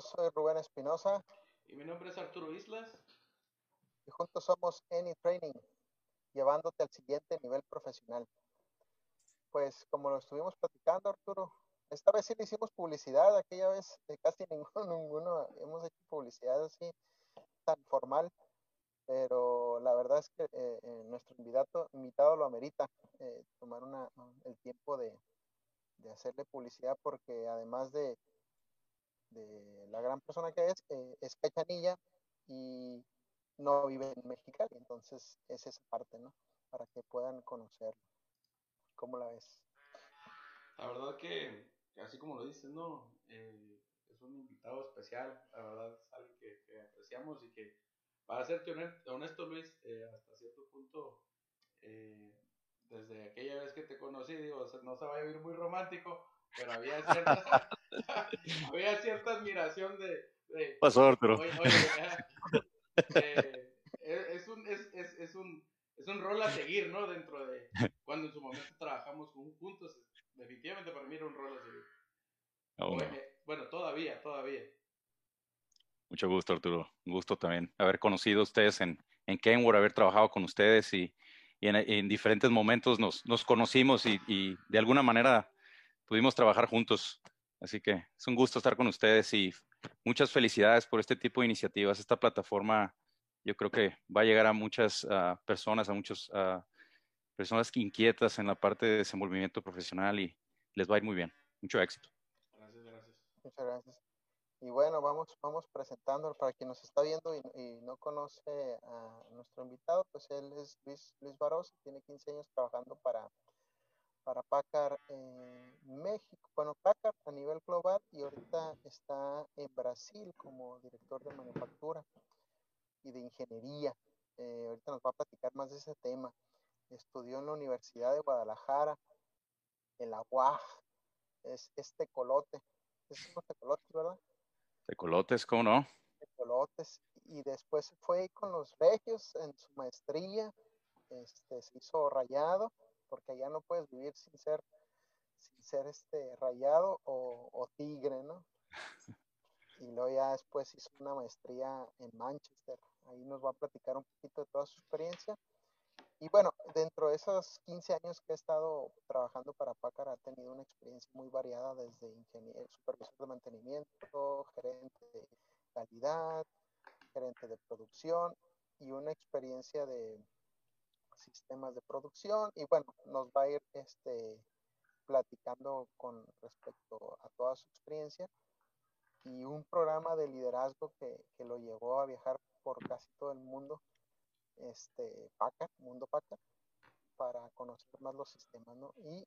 soy Rubén Espinosa. Y mi nombre es Arturo Islas. Y juntos somos Any Training, llevándote al siguiente nivel profesional. Pues como lo estuvimos platicando, Arturo, esta vez sí le hicimos publicidad, aquella vez eh, casi ninguno, ninguno hemos hecho publicidad así tan formal, pero la verdad es que eh, eh, nuestro invitado, invitado lo amerita, tomar una, el tiempo de, de hacerle publicidad porque además de, de la gran persona que es, eh, es cachanilla y no vive en Mexicali, entonces es esa parte, ¿no? Para que puedan conocerlo. ¿Cómo la ves? La verdad que, así como lo dices, ¿no? Eh, es un invitado especial, la verdad es alguien que, apreciamos y que, para serte honesto, Luis, eh, hasta cierto punto, desde aquella vez que te conocí, digo, no se va a vivir muy romántico, pero había cierta, había cierta admiración de... de Pasó, Arturo. Eh, es, un, es, es, es, un, es un rol a seguir, ¿no? Dentro de cuando en su momento trabajamos juntos, definitivamente para mí era un rol a seguir. Oh, bueno, todavía, todavía. Mucho gusto, Arturo. Un gusto también haber conocido a ustedes en, en Kenwood, haber trabajado con ustedes y, y en, diferentes momentos nos, nos conocimos y, y, de alguna manera pudimos trabajar juntos. Así que es un gusto estar con ustedes y muchas felicidades por este tipo de iniciativas. Esta plataforma yo creo que va a llegar a muchas uh, personas, a muchas uh, personas inquietas en la parte de desenvolvimiento profesional y les va a ir muy bien. Mucho éxito. Gracias, gracias. Muchas gracias. Y bueno, vamos, vamos presentando para quien nos está viendo y, y, no conoce a nuestro invitado, pues él es Luis, Luis Barros, tiene 15 años trabajando para, para Packard eh, México, bueno, Packard a nivel global y ahorita está en Brasil como director de manufactura y de ingeniería. Eh, ahorita nos va a platicar más de ese tema. Estudió en la Universidad de Guadalajara, en la UAG, es, este colote, es un tecolote, ¿verdad? Tecolotes, ¿cómo no? Tecolotes. Y después fue con los regios en su maestría, este, se hizo rayado, porque allá no puedes vivir sin ser, sin ser este rayado o, o tigre, ¿no? Y luego ya después hizo una maestría en Manchester. Ahí nos va a platicar un poquito de toda su experiencia. Y bueno, dentro de esos 15 años que he estado trabajando para Packard, ha tenido una experiencia muy variada desde ingeniero, supervisor de mantenimiento, gerente de calidad, gerente de producción y una experiencia de sistemas de producción. Y bueno, nos va a ir este, platicando con respecto a toda su experiencia y un programa de liderazgo que, que lo llevó a viajar por casi todo el mundo este, PACA, Mundo PACA, para conocer más los sistemas, ¿no? Y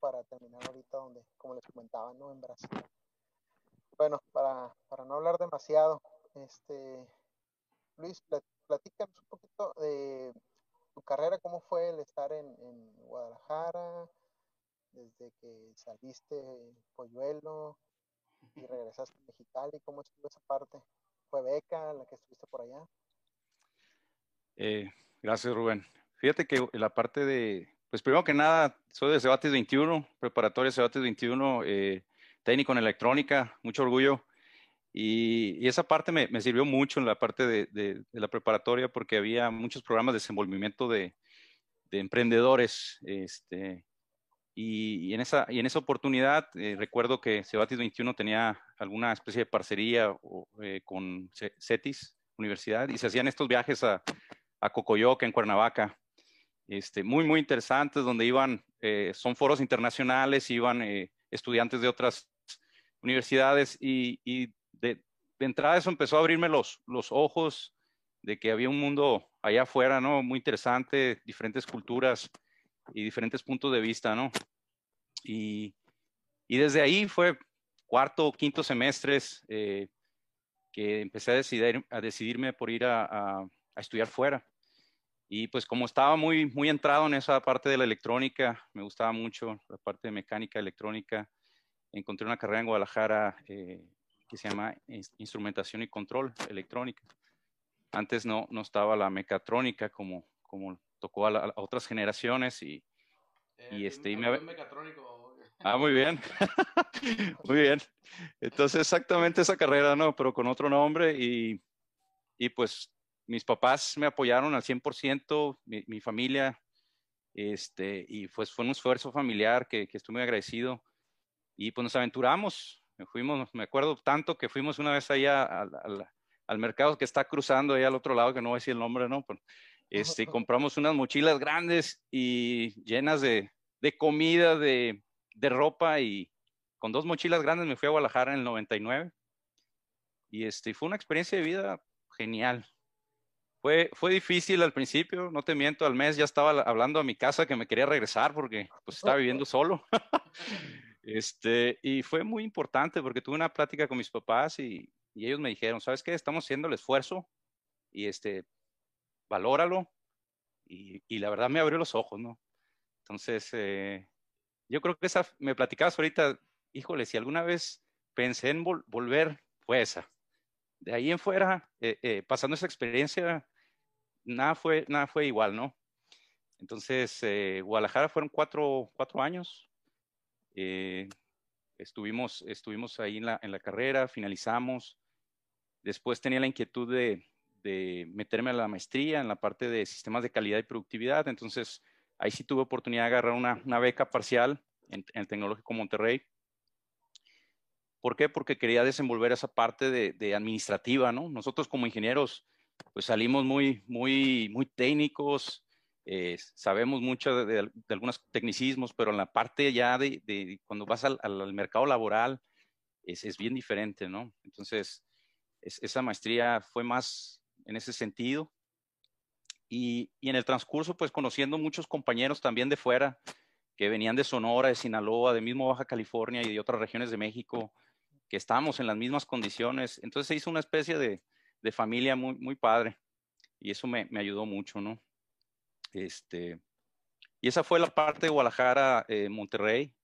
para terminar ahorita donde, como les comentaba, ¿no? En Brasil. Bueno, para, para no hablar demasiado, este, Luis, platícanos un poquito de tu carrera, cómo fue el estar en, en Guadalajara, desde que saliste Polluelo y regresaste a Mexicali, ¿cómo estuvo esa parte? ¿Fue beca la que estuviste por allá? Eh, gracias, Rubén. Fíjate que la parte de, pues primero que nada, soy de Cebates 21, preparatoria Cebates 21, eh, técnico en electrónica, mucho orgullo. Y, esa parte me, sirvió mucho en la parte de, la preparatoria porque había muchos programas de desenvolvimiento de, emprendedores. Este, y, en esa, y en esa oportunidad eh, recuerdo que Cebatis 21 tenía alguna especie de parcería con CETIS, Universidad, y se hacían estos viajes a, a Cocoyoca, en Cuernavaca. Este, muy, muy interesantes, donde iban, eh, son foros internacionales, iban eh, estudiantes de otras universidades y, de, entrada eso empezó a abrirme los, los ojos de que había un mundo allá afuera, ¿no? Muy interesante, diferentes culturas y diferentes puntos de vista, ¿no? Y, y desde ahí fue cuarto quinto semestres eh, que empecé a, decidir, a decidirme por ir a, a, a estudiar fuera. Y pues como estaba muy, muy entrado en esa parte de la electrónica, me gustaba mucho la parte de mecánica electrónica, encontré una carrera en Guadalajara eh, que se llama Instrumentación y Control Electrónica. Antes no, no estaba la mecatrónica como, como tocó a, otras generaciones y, eh, y este... Y me... mecatrónico. Ah, muy bien. muy bien. Entonces, exactamente esa carrera, ¿no? Pero con otro nombre y, y pues mis papás me apoyaron al 100%, mi, mi familia, este, y pues fue un esfuerzo familiar que, que estoy muy agradecido. Y pues nos aventuramos, fuimos, me acuerdo tanto que fuimos una vez allá al, al, mercado que está cruzando ahí al otro lado, que no voy a decir el nombre, ¿no? Pero, este, compramos unas mochilas grandes y llenas de, de comida, de, de ropa y con dos mochilas grandes me fui a Guadalajara en el 99 y este, fue una experiencia de vida genial. Fue, fue difícil al principio, no te miento, al mes ya estaba hablando a mi casa que me quería regresar porque pues estaba viviendo solo. este, y fue muy importante porque tuve una plática con mis papás y, y ellos me dijeron, ¿sabes qué? Estamos haciendo el esfuerzo y este, valóralo. Y, y la verdad me abrió los ojos, ¿no? Entonces, eh, yo creo que esa, me platicabas ahorita, híjole, si alguna vez pensé en volver, fue esa. De ahí en fuera, eh, eh, pasando esa experiencia, nada fue, nada fue igual, ¿no? Entonces, Guadalajara fueron cuatro, cuatro años. Eh, estuvimos, estuvimos ahí en la, carrera, finalizamos. Después tenía la inquietud de, meterme a la maestría en la parte de sistemas de calidad y productividad. Entonces, Ahí sí tuve oportunidad de agarrar una, una beca parcial en, el Tecnológico Monterrey. ¿Por qué? Porque quería desenvolver esa parte de, administrativa, ¿no? Nosotros como ingenieros, pues salimos muy, muy, muy técnicos, eh, sabemos mucho de, de, algunos tecnicismos, pero en la parte ya de, cuando vas al, al, mercado laboral es, es, bien diferente, ¿no? Entonces, es, esa maestría fue más en ese sentido. Y, y, en el transcurso, pues conociendo muchos compañeros también de fuera, que venían de Sonora, de Sinaloa, de mismo Baja California y de otras regiones de México, que estábamos en las mismas condiciones. Entonces se hizo una especie de, de familia muy, muy padre y eso me, me, ayudó mucho, ¿no? Este, y esa fue la parte de Guadalajara, eh, Monterrey.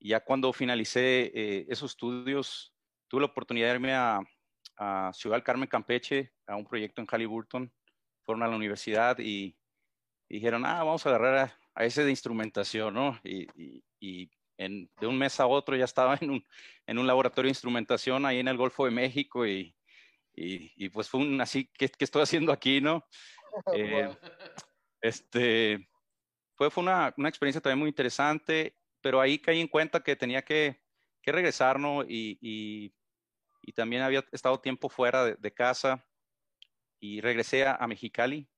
Ya cuando finalicé eh, esos estudios, tuve la oportunidad de irme a, a Ciudad del Carmen, Campeche, a un proyecto en Halliburton fueron a la universidad y, y dijeron, ah, vamos a agarrar a, a, ese de instrumentación, ¿no? Y, y, y en, de un mes a otro ya estaba en un, en un laboratorio de instrumentación ahí en el Golfo de México y, y pues fue un así, ¿qué, qué estoy haciendo aquí, no? Eh, este, fue, fue una, una, experiencia también muy interesante, pero ahí caí en cuenta que tenía que, que regresar, ¿no? Y, y, y, también había estado tiempo fuera de, de casa y regresé a, a, Mexicali.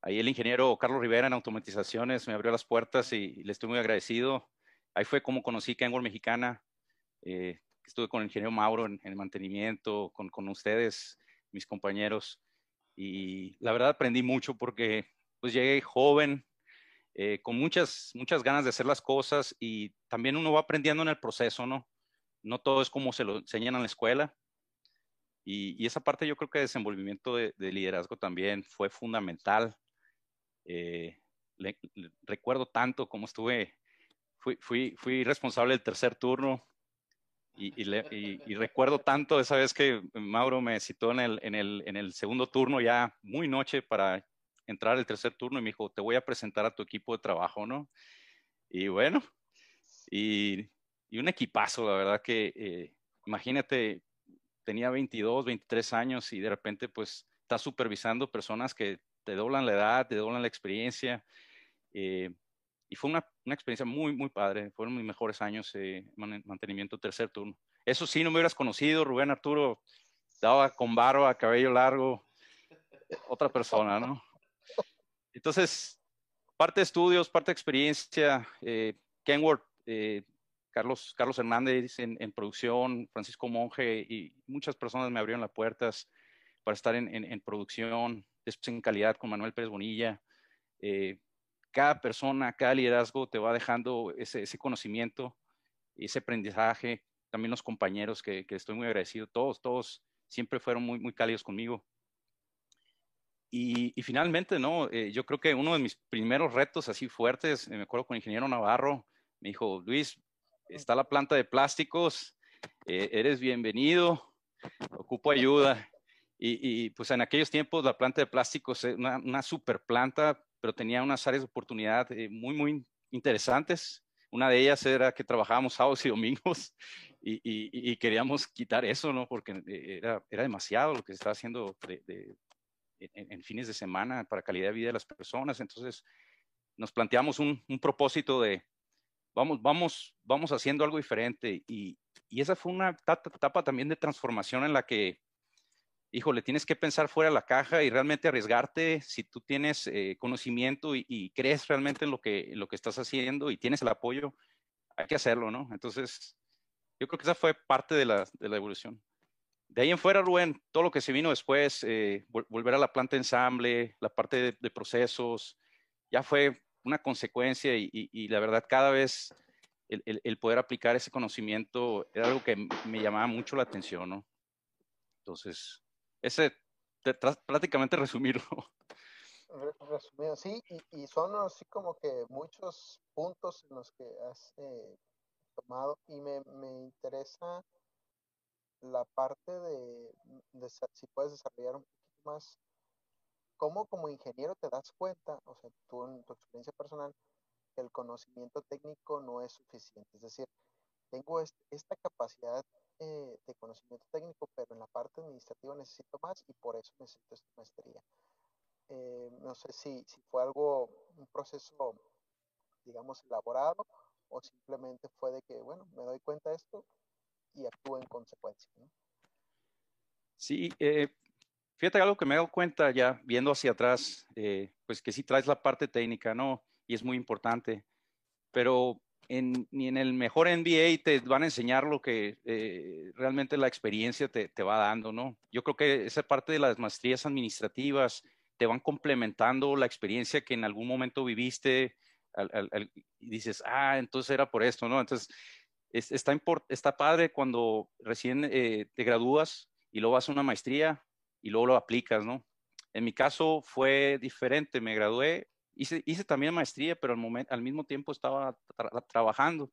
Ahí el ingeniero Carlos Rivera en automatizaciones me abrió las puertas y, y le estoy muy agradecido. Ahí fue como conocí Kenworth Mexicana. Eh, estuve con el ingeniero Mauro en, en mantenimiento, con, con, ustedes, mis compañeros. Y la verdad aprendí mucho porque pues llegué joven, eh, con muchas, muchas ganas de hacer las cosas y también uno va aprendiendo en el proceso, ¿no? No todo es como se lo enseñan en la escuela. Y, y, esa parte yo creo que desenvolvimiento de, de liderazgo también fue fundamental. Eh, le, le, recuerdo tanto como estuve, fui, fui, fui responsable del tercer turno y, y, le, y, recuerdo tanto esa vez que Mauro me citó en el, en, el, en el segundo turno ya muy noche para entrar al tercer turno y me dijo, te voy a presentar a tu equipo de trabajo, ¿no? Y bueno, y, y un equipazo, la verdad que eh, imagínate, tenía 22, 23 años y de repente pues estás supervisando personas que te doblan la edad, te doblan la experiencia. Eh, y fue una, una, experiencia muy, muy padre. Fueron mis mejores años eh, mantenimiento tercer turno. Eso sí, no me hubieras conocido, Rubén Arturo daba con barba, cabello largo, otra persona, ¿no? Entonces, parte de estudios, parte de experiencia, eh, Kenworth, eh, Carlos, Carlos Hernández en, producción, Francisco Monge y muchas personas me abrieron las puertas para estar en, producción, después en calidad con Manuel Pérez Bonilla. Eh, cada persona, cada liderazgo te va dejando ese, conocimiento, ese aprendizaje, también los compañeros que, que estoy muy agradecido, todos, todos siempre fueron muy, muy cálidos conmigo. Y, finalmente, ¿no? Eh, yo creo que uno de mis primeros retos así fuertes, me acuerdo con el ingeniero Navarro, me dijo, Luis, está la planta de plásticos, eh, eres bienvenido, ocupo ayuda. Y, pues en aquellos tiempos la planta de plásticos es una, super planta, pero tenía unas áreas de oportunidad eh, muy, muy interesantes, Una de ellas era que trabajábamos sábados y domingos y, queríamos quitar eso, ¿no? Porque era, era demasiado lo que se estaba haciendo en, fines de semana para calidad de vida de las personas. Entonces nos planteamos un, un propósito de, vamos, vamos, vamos haciendo algo diferente. Y, y esa fue una etapa también de transformación en la que híjole, tienes que pensar fuera de la caja y realmente arriesgarte si tú tienes eh, conocimiento y, crees realmente en lo, que, lo que estás haciendo y tienes el apoyo, hay que hacerlo, ¿no? Entonces, yo creo que esa fue parte de la, de la evolución. De ahí en fuera, Rubén, todo lo que se vino después, eh, volver a la planta ensamble, la parte de, procesos, ya fue una consecuencia y, la verdad cada vez el, poder aplicar ese conocimiento era algo que me llamaba mucho la atención, ¿no? Entonces, ese, prácticamente resumirlo. Resumido, sí, y, son así como que muchos puntos en los que has eh, tomado y me, me, interesa la parte de, si puedes desarrollar un poquito más, cómo como ingeniero te das cuenta, o sea, tú en tu experiencia personal, que el conocimiento técnico no es suficiente. Es decir, tengo esta capacidad eh, de conocimiento técnico, pero en la parte administrativa necesito más y por eso necesito esta maestría. Eh, no sé si, si fue algo, un proceso, digamos, elaborado o simplemente fue de que, bueno, me doy cuenta de esto y actúo en consecuencia. ¿no? Sí, eh, fíjate algo que me he dado cuenta ya viendo hacia atrás, pues que sí traes la parte técnica, ¿no? Y es muy importante, pero ni en el mejor NBA te van a enseñar lo que eh, realmente la experiencia te, va dando, ¿no? Yo creo que esa parte de las maestrías administrativas te van complementando la experiencia que en algún momento viviste y dices, ah, entonces era por esto, ¿no? Entonces, está, está padre cuando recién eh, te gradúas y luego vas a una maestría y luego lo aplicas, ¿no? En mi caso fue diferente, me gradué Hice, hice también maestría, pero al, momento, al mismo tiempo estaba trabajando.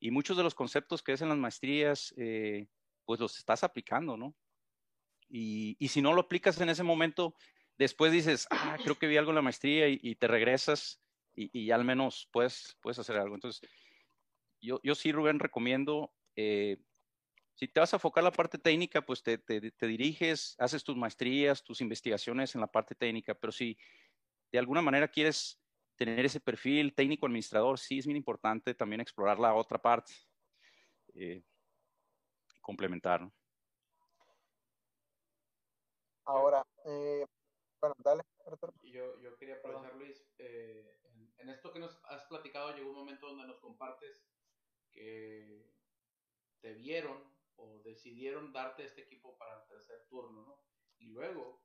Y muchos de los conceptos que es en las maestrías, eh, pues los estás aplicando, ¿no? Y, y, si no lo aplicas en ese momento, después dices, ah, creo que vi algo en la maestría y, te regresas y, y, al menos puedes, puedes hacer algo. Entonces, yo, yo sí, Rubén, recomiendo, eh, si te vas a enfocar la parte técnica, pues te, te, te, diriges, haces tus maestrías, tus investigaciones en la parte técnica, pero si de alguna manera quieres tener ese perfil técnico administrador, sí es muy importante también explorar la otra parte, eh, complementar. Ahora, eh, bueno, dale. Yo, yo quería aprovechar, Luis, eh, en, esto que nos has platicado llegó un momento donde nos compartes que te vieron o decidieron darte este equipo para el tercer turno, ¿no? Y luego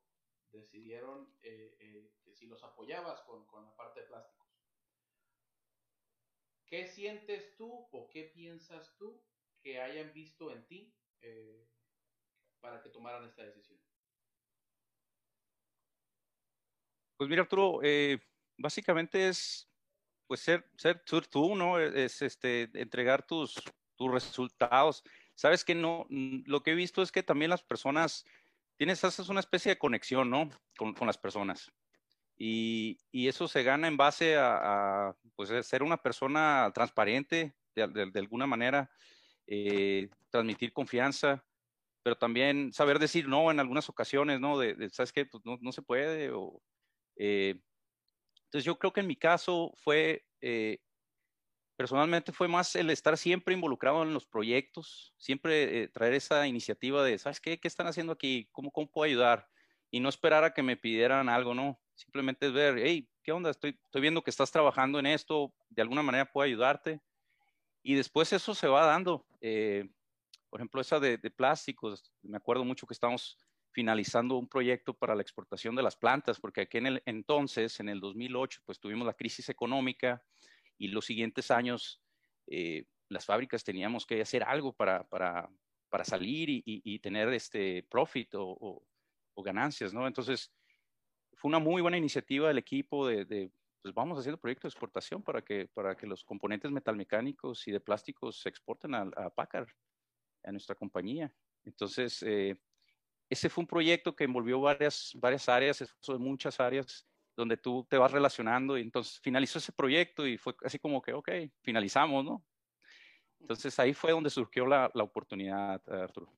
decidieron eh, eh, que si los apoyabas con, con, la parte de plásticos. ¿Qué sientes tú o qué piensas tú que hayan visto en ti eh, para que tomaran esta decisión? Pues mira, Arturo, básicamente es pues ser, ser tú, ¿no? Es este, entregar tus, tus resultados. Sabes que no, lo que he visto es que también las personas tienes, haces una especie de conexión, ¿no? Con, las personas. Y, y, eso se gana en base a, pues, ser una persona transparente, de, de, de alguna manera, eh, transmitir confianza, pero también saber decir no en algunas ocasiones, ¿no? De, ¿sabes qué? Pues no, no se puede. Eh, entonces yo creo que en mi caso fue eh, personalmente fue más el estar siempre involucrado en los proyectos, siempre eh, traer esa iniciativa de, ¿sabes qué? ¿Qué están haciendo aquí? ¿Cómo, ¿Cómo puedo ayudar? Y no esperar a que me pidieran algo, ¿no? Simplemente es ver, hey, ¿qué onda? Estoy, estoy viendo que estás trabajando en esto, de alguna manera puedo ayudarte. Y después eso se va dando. Eh, por ejemplo, esa de, de plásticos, me acuerdo mucho que estamos finalizando un proyecto para la exportación de las plantas, porque aquí en el entonces, en el 2008, pues tuvimos la crisis económica, y los siguientes años eh, las fábricas teníamos que hacer algo para, para, para salir y, y, tener este profit o, o, ganancias, ¿no? Entonces, fue una muy buena iniciativa del equipo de, de pues vamos haciendo proyectos de exportación para que, para que los componentes metalmecánicos y de plásticos se exporten a, a Packard, a nuestra compañía. Entonces, eh, ese fue un proyecto que envolvió varias, varias áreas, de muchas áreas, donde tú te vas relacionando y entonces finalizó ese proyecto y fue así como que, ok, finalizamos, ¿no? Entonces ahí fue donde surgió la, la oportunidad, Arturo.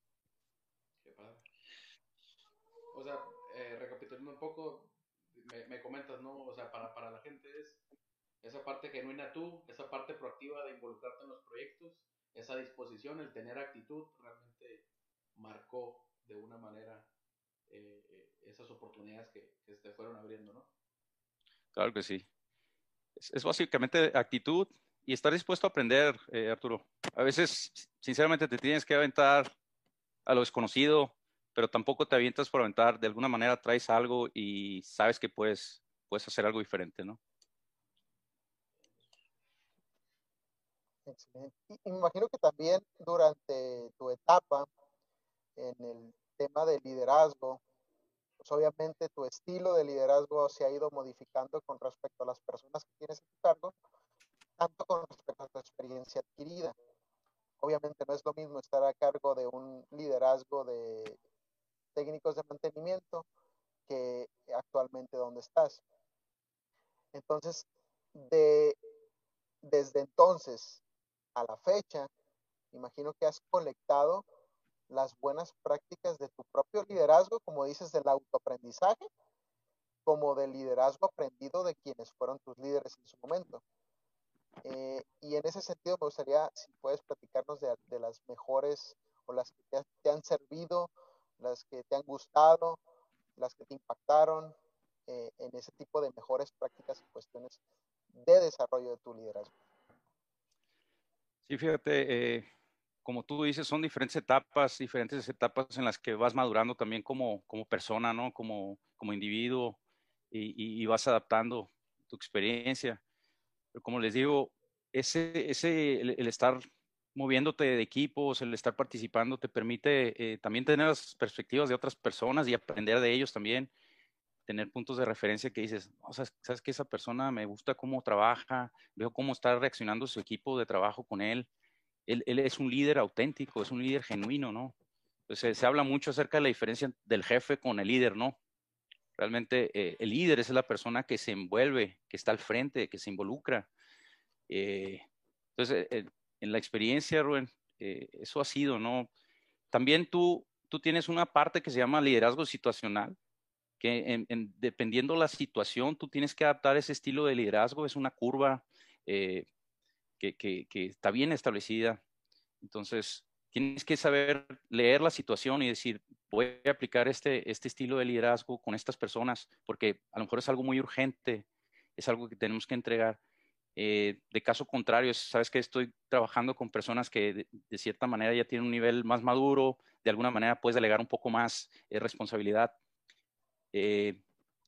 Qué padre. O sea, eh, recapitulando un poco, me, me, comentas, ¿no? O sea, para, para la gente es esa parte genuina tú, esa parte proactiva de involucrarte en los proyectos, esa disposición, el tener actitud, realmente marcó de una manera eh, eh, esas oportunidades que, que, se te fueron abriendo, ¿no? Claro que sí. Es, es básicamente actitud y estar dispuesto a aprender, eh, Arturo. A veces, sinceramente, te tienes que aventar a lo desconocido, pero tampoco te avientas por aventar. De alguna manera traes algo y sabes que puedes, puedes hacer algo diferente, ¿no? Excelente. Y me imagino que también durante tu etapa en el tema del liderazgo, pues obviamente tu estilo de liderazgo se ha ido modificando con respecto a las personas que tienes a tu cargo, tanto con respecto a tu experiencia adquirida. Obviamente no es lo mismo estar a cargo de un liderazgo de técnicos de mantenimiento que actualmente donde estás. Entonces, de, desde entonces a la fecha, imagino que has colectado las buenas prácticas de tu propio liderazgo, como dices, del autoaprendizaje, como del liderazgo aprendido de quienes fueron tus líderes en su momento. Eh, y en ese sentido me gustaría, si puedes platicarnos de, las mejores o las que te, te, han servido, las que te han gustado, las que te impactaron eh, en ese tipo de mejores prácticas y cuestiones de desarrollo de tu liderazgo. Sí, fíjate, eh, como tú dices, son diferentes etapas, diferentes etapas en las que vas madurando también como, como persona, ¿no? Como, como individuo y, y, vas adaptando tu experiencia. Pero como les digo, ese, ese, el, estar moviéndote de equipos, el estar participando, te permite eh, también tener las perspectivas de otras personas y aprender de ellos también, tener puntos de referencia que dices, o sea, sabes que esa persona me gusta cómo trabaja, veo cómo está reaccionando su equipo de trabajo con él, él, es un líder auténtico, es un líder genuino, ¿no? Entonces se habla mucho acerca de la diferencia del jefe con el líder, ¿no? Realmente eh, el líder es la persona que se envuelve, que está al frente, que se involucra. Eh, entonces, eh, en la experiencia, Rubén, eh, eso ha sido, ¿no? También tú, tú tienes una parte que se llama liderazgo situacional, que en, en, dependiendo la situación, tú tienes que adaptar ese estilo de liderazgo, es una curva que, está bien establecida. Entonces, tienes que saber leer la situación y decir, voy a aplicar este, este estilo de liderazgo con estas personas, porque a lo mejor es algo muy urgente, es algo que tenemos que entregar. Eh, de caso contrario, sabes que estoy trabajando con personas que de, de, cierta manera ya tienen un nivel más maduro, de alguna manera puedes delegar un poco más eh, responsabilidad. Eh,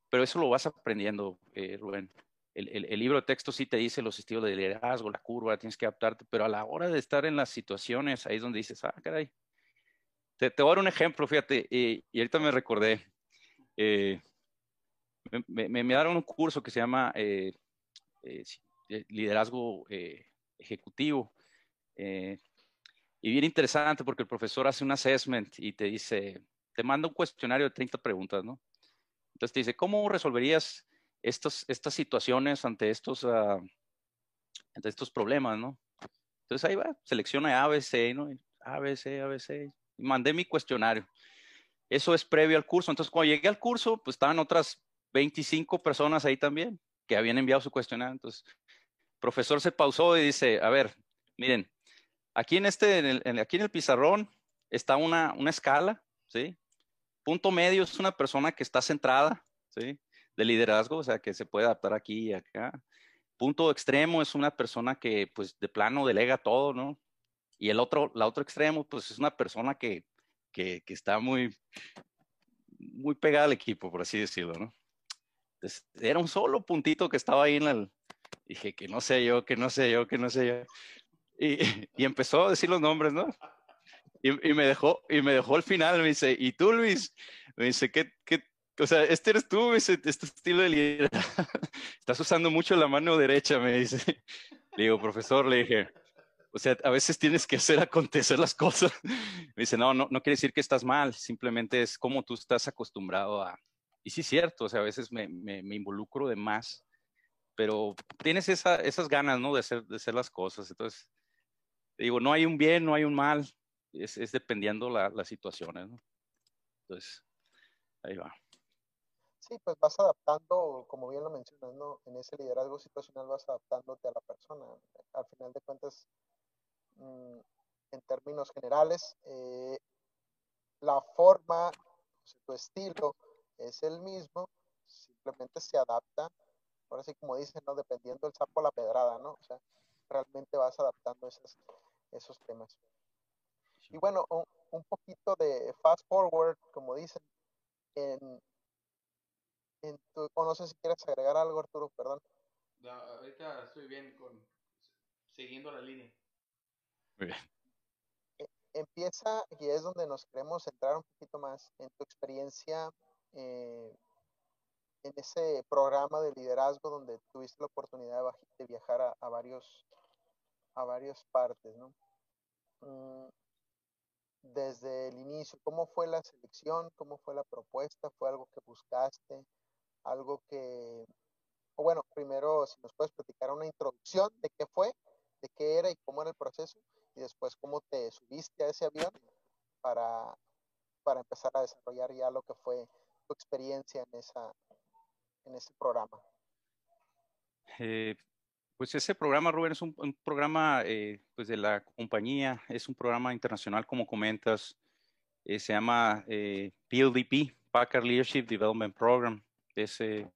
pero eso lo vas aprendiendo, eh, Rubén el, el, el, libro de texto sí te dice los estilos de liderazgo, la curva, tienes que adaptarte, pero a la hora de estar en las situaciones, ahí es donde dices, ah, caray. Te, te voy a dar un ejemplo, fíjate, eh, y ahorita me recordé. Eh, me, me, me, dieron un curso que se llama eh, eh Liderazgo eh, Ejecutivo. y bien interesante porque el profesor hace un assessment y te dice, te manda un cuestionario de 30 preguntas, ¿no? Entonces te dice, ¿cómo resolverías estos, estas situaciones ante estos, uh, ante estos problemas, ¿no? Entonces ahí va, selecciona ABC, ¿no? ABC, ABC. Y mandé mi cuestionario. Eso es previo al curso. Entonces cuando llegué al curso, pues estaban otras 25 personas ahí también que habían enviado su cuestionario. Entonces, el profesor se pausó y dice, a ver, miren, aquí en este, en el, aquí en el pizarrón está una, una escala, ¿sí? Punto medio es una persona que está centrada, ¿sí? De liderazgo, o sea, que se puede adaptar aquí y acá. Punto extremo es una persona que, pues, de plano delega todo, ¿no? Y el otro, la otro extremo, pues, es una persona que, que, que está muy, muy pegada al equipo, por así decirlo, ¿no? Entonces, era un solo puntito que estaba ahí en el... Dije, que no sé yo, que no sé yo, que no sé yo. Y, y empezó a decir los nombres, ¿no? Y, y, me dejó, y me dejó al final, me dice, ¿y tú, Luis? Me dice, ¿qué, qué, o sea, este eres tú, ese, este estilo de liderazgo. Estás usando mucho la mano derecha, me dice. Le digo, profesor, le dije, o sea, a veces tienes que hacer acontecer las cosas. Me dice, no, no, no quiere decir que estás mal, simplemente es como tú estás acostumbrado a. y sí es cierto, o sea, a veces me, involucro de más, pero tienes esa, esas ganas, ¿no? De hacer, de hacer las cosas. Entonces, digo, no hay un bien, no hay un mal, es, es dependiendo la, las situaciones, ¿no? Entonces, ahí va. Sí, pues vas adaptando, como bien lo mencionas, ¿no? En ese liderazgo situacional vas adaptándote a la persona. Al final de cuentas, mmm, en términos generales, eh, la forma, tu estilo es el mismo, simplemente se adapta, ahora sí como dicen, ¿no? Dependiendo del sapo a la pedrada, ¿no? O sea, realmente vas adaptando esos, esos temas. Y bueno, un, un poquito de fast forward, como dicen, en, en tu, o no sé si quieres agregar algo, Arturo, perdón. No, ahorita estoy bien con siguiendo la línea. Muy bien. E, empieza, y es donde nos queremos centrar un poquito más en tu experiencia eh, en ese programa de liderazgo donde tuviste la oportunidad de, viajar a, a varios a varias partes, ¿no? Mm, desde el inicio, ¿cómo fue la selección? ¿Cómo fue la propuesta? ¿Fue algo que buscaste? ¿Algo que, o bueno, primero si nos puedes platicar una introducción de qué fue, de qué era y cómo era el proceso, y después cómo te subiste a ese avión para, para empezar a desarrollar ya lo que fue tu experiencia en, esa, en ese programa. Eh, pues ese programa, Rubén, es un, un programa eh, pues de la compañía, es un programa internacional, como comentas, eh, se llama eh, PLDP, Packard Leadership Development Program. Es, el,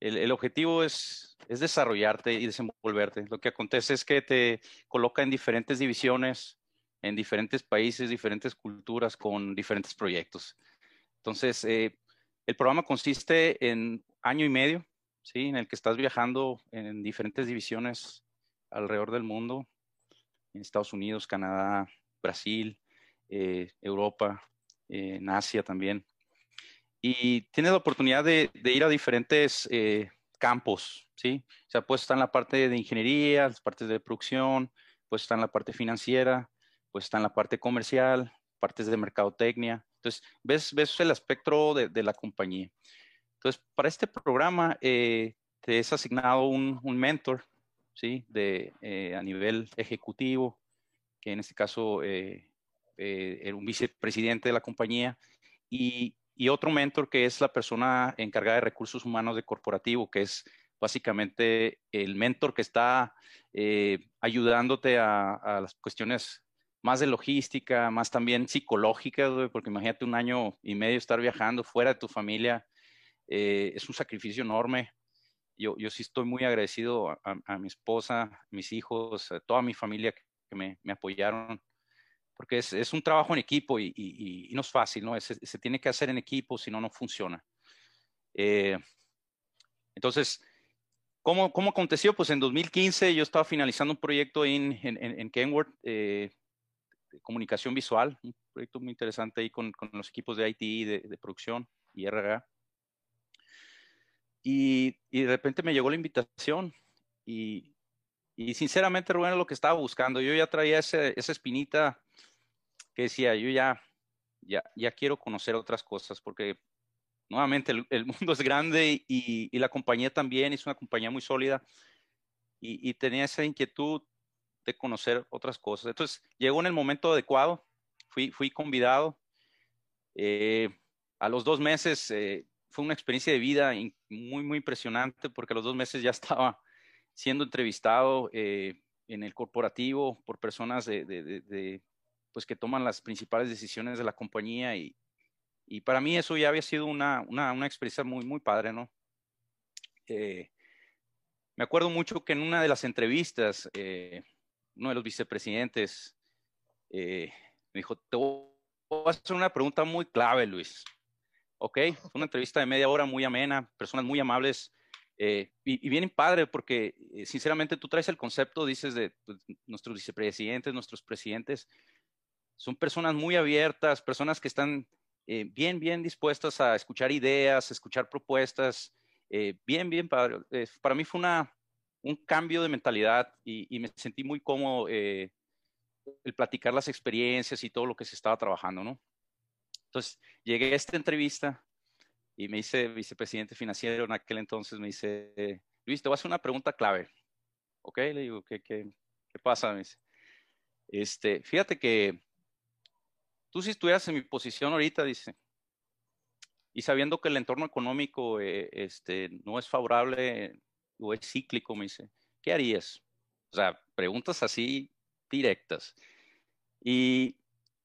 el, objetivo es, es desarrollarte y desenvolverte. Lo que acontece es que te coloca en diferentes divisiones, en diferentes países, diferentes culturas, con diferentes proyectos. Entonces, eh, el programa consiste en año y medio ¿sí? En el que estás viajando en diferentes divisiones alrededor del mundo, en Estados Unidos, Canadá, Brasil, eh, Europa, en Asia también. Y tienes la oportunidad de, ir a diferentes eh, campos, ¿sí? O sea, pues está en la parte de ingeniería, las partes de producción, pues está en la parte financiera, pues está en la parte comercial, partes de mercadotecnia. Entonces, ves, ves el espectro de, la compañía. Entonces, para este programa eh, te es asignado un, mentor, ¿sí? De, eh, a nivel ejecutivo, que en este caso era un vicepresidente de la compañía, y, y, otro mentor que es la persona encargada de recursos humanos de corporativo, que es básicamente el mentor que está eh, ayudándote a, a, las cuestiones más de logística, más también psicológicas, porque imagínate un año y medio estar viajando fuera de tu familia, eh, es un sacrificio enorme. Yo, yo sí estoy muy agradecido a, a, mi esposa, mis hijos, a toda mi familia que me, me apoyaron, porque es, es, un trabajo en equipo y, y, y no es fácil, ¿no? Se, se, tiene que hacer en equipo, si no, no funciona. Eh, entonces, ¿cómo, ¿cómo, aconteció? Pues en 2015 yo estaba finalizando un proyecto en, en, en Kenworth, eh, de comunicación visual, un proyecto muy interesante ahí con, con los equipos de IT, de, de producción y RGA. Y, y, de repente me llegó la invitación y, y sinceramente Rubén es lo que estaba buscando. Yo ya traía ese, esa espinita que decía, yo ya, ya, ya quiero conocer otras cosas porque nuevamente el, el mundo es grande y, y, la compañía también es una compañía muy sólida y, y, tenía esa inquietud de conocer otras cosas. Entonces llegó en el momento adecuado, fui, fui convidado. Eh, a los dos meses eh, fue una experiencia de vida muy, muy impresionante porque a los dos meses ya estaba siendo entrevistado eh, en el corporativo por personas de, de, de, pues que toman las principales decisiones de la compañía y, y para mí eso ya había sido una, una, una experiencia muy, muy padre, ¿no? Eh, me acuerdo mucho que en una de las entrevistas, eh, uno de los vicepresidentes eh, me dijo, te voy a hacer una pregunta muy clave, Luis. Ok, una entrevista de media hora muy amena, personas muy amables eh, y, y, bien padre porque eh, sinceramente tú traes el concepto, dices, de pues, nuestros vicepresidentes, nuestros presidentes, son personas muy abiertas, personas que están eh, bien, bien dispuestas a escuchar ideas, escuchar propuestas, eh, bien, bien padre. para mí fue una, un cambio de mentalidad y, y me sentí muy cómodo eh, el platicar las experiencias y todo lo que se estaba trabajando, ¿no? Entonces, llegué a esta entrevista y me dice vicepresidente financiero en aquel entonces, me dice, Luis, te voy a hacer una pregunta clave. ¿Ok? Le digo, ¿qué, qué, qué pasa? Me dice, este, fíjate que tú si estuvieras en mi posición ahorita, dice, y sabiendo que el entorno económico eh, este, no es favorable o es cíclico, me dice, ¿qué harías? O sea, preguntas así directas. Y,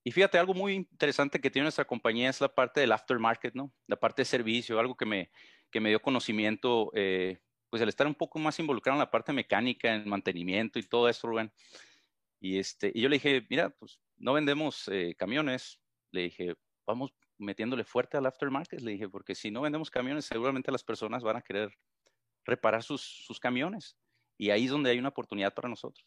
y, fíjate, algo muy interesante que tiene nuestra compañía es la parte del aftermarket, ¿no? La parte de servicio, algo que me, que me dio conocimiento, eh, pues el estar un poco más involucrado en la parte mecánica, en mantenimiento y todo eso, Rubén. Y, este, y yo le dije, mira, pues no vendemos eh, camiones. Le dije, vamos metiéndole fuerte al aftermarket. Le dije, porque si no vendemos camiones, seguramente las personas van a querer reparar sus, sus camiones. Y ahí es donde hay una oportunidad para nosotros.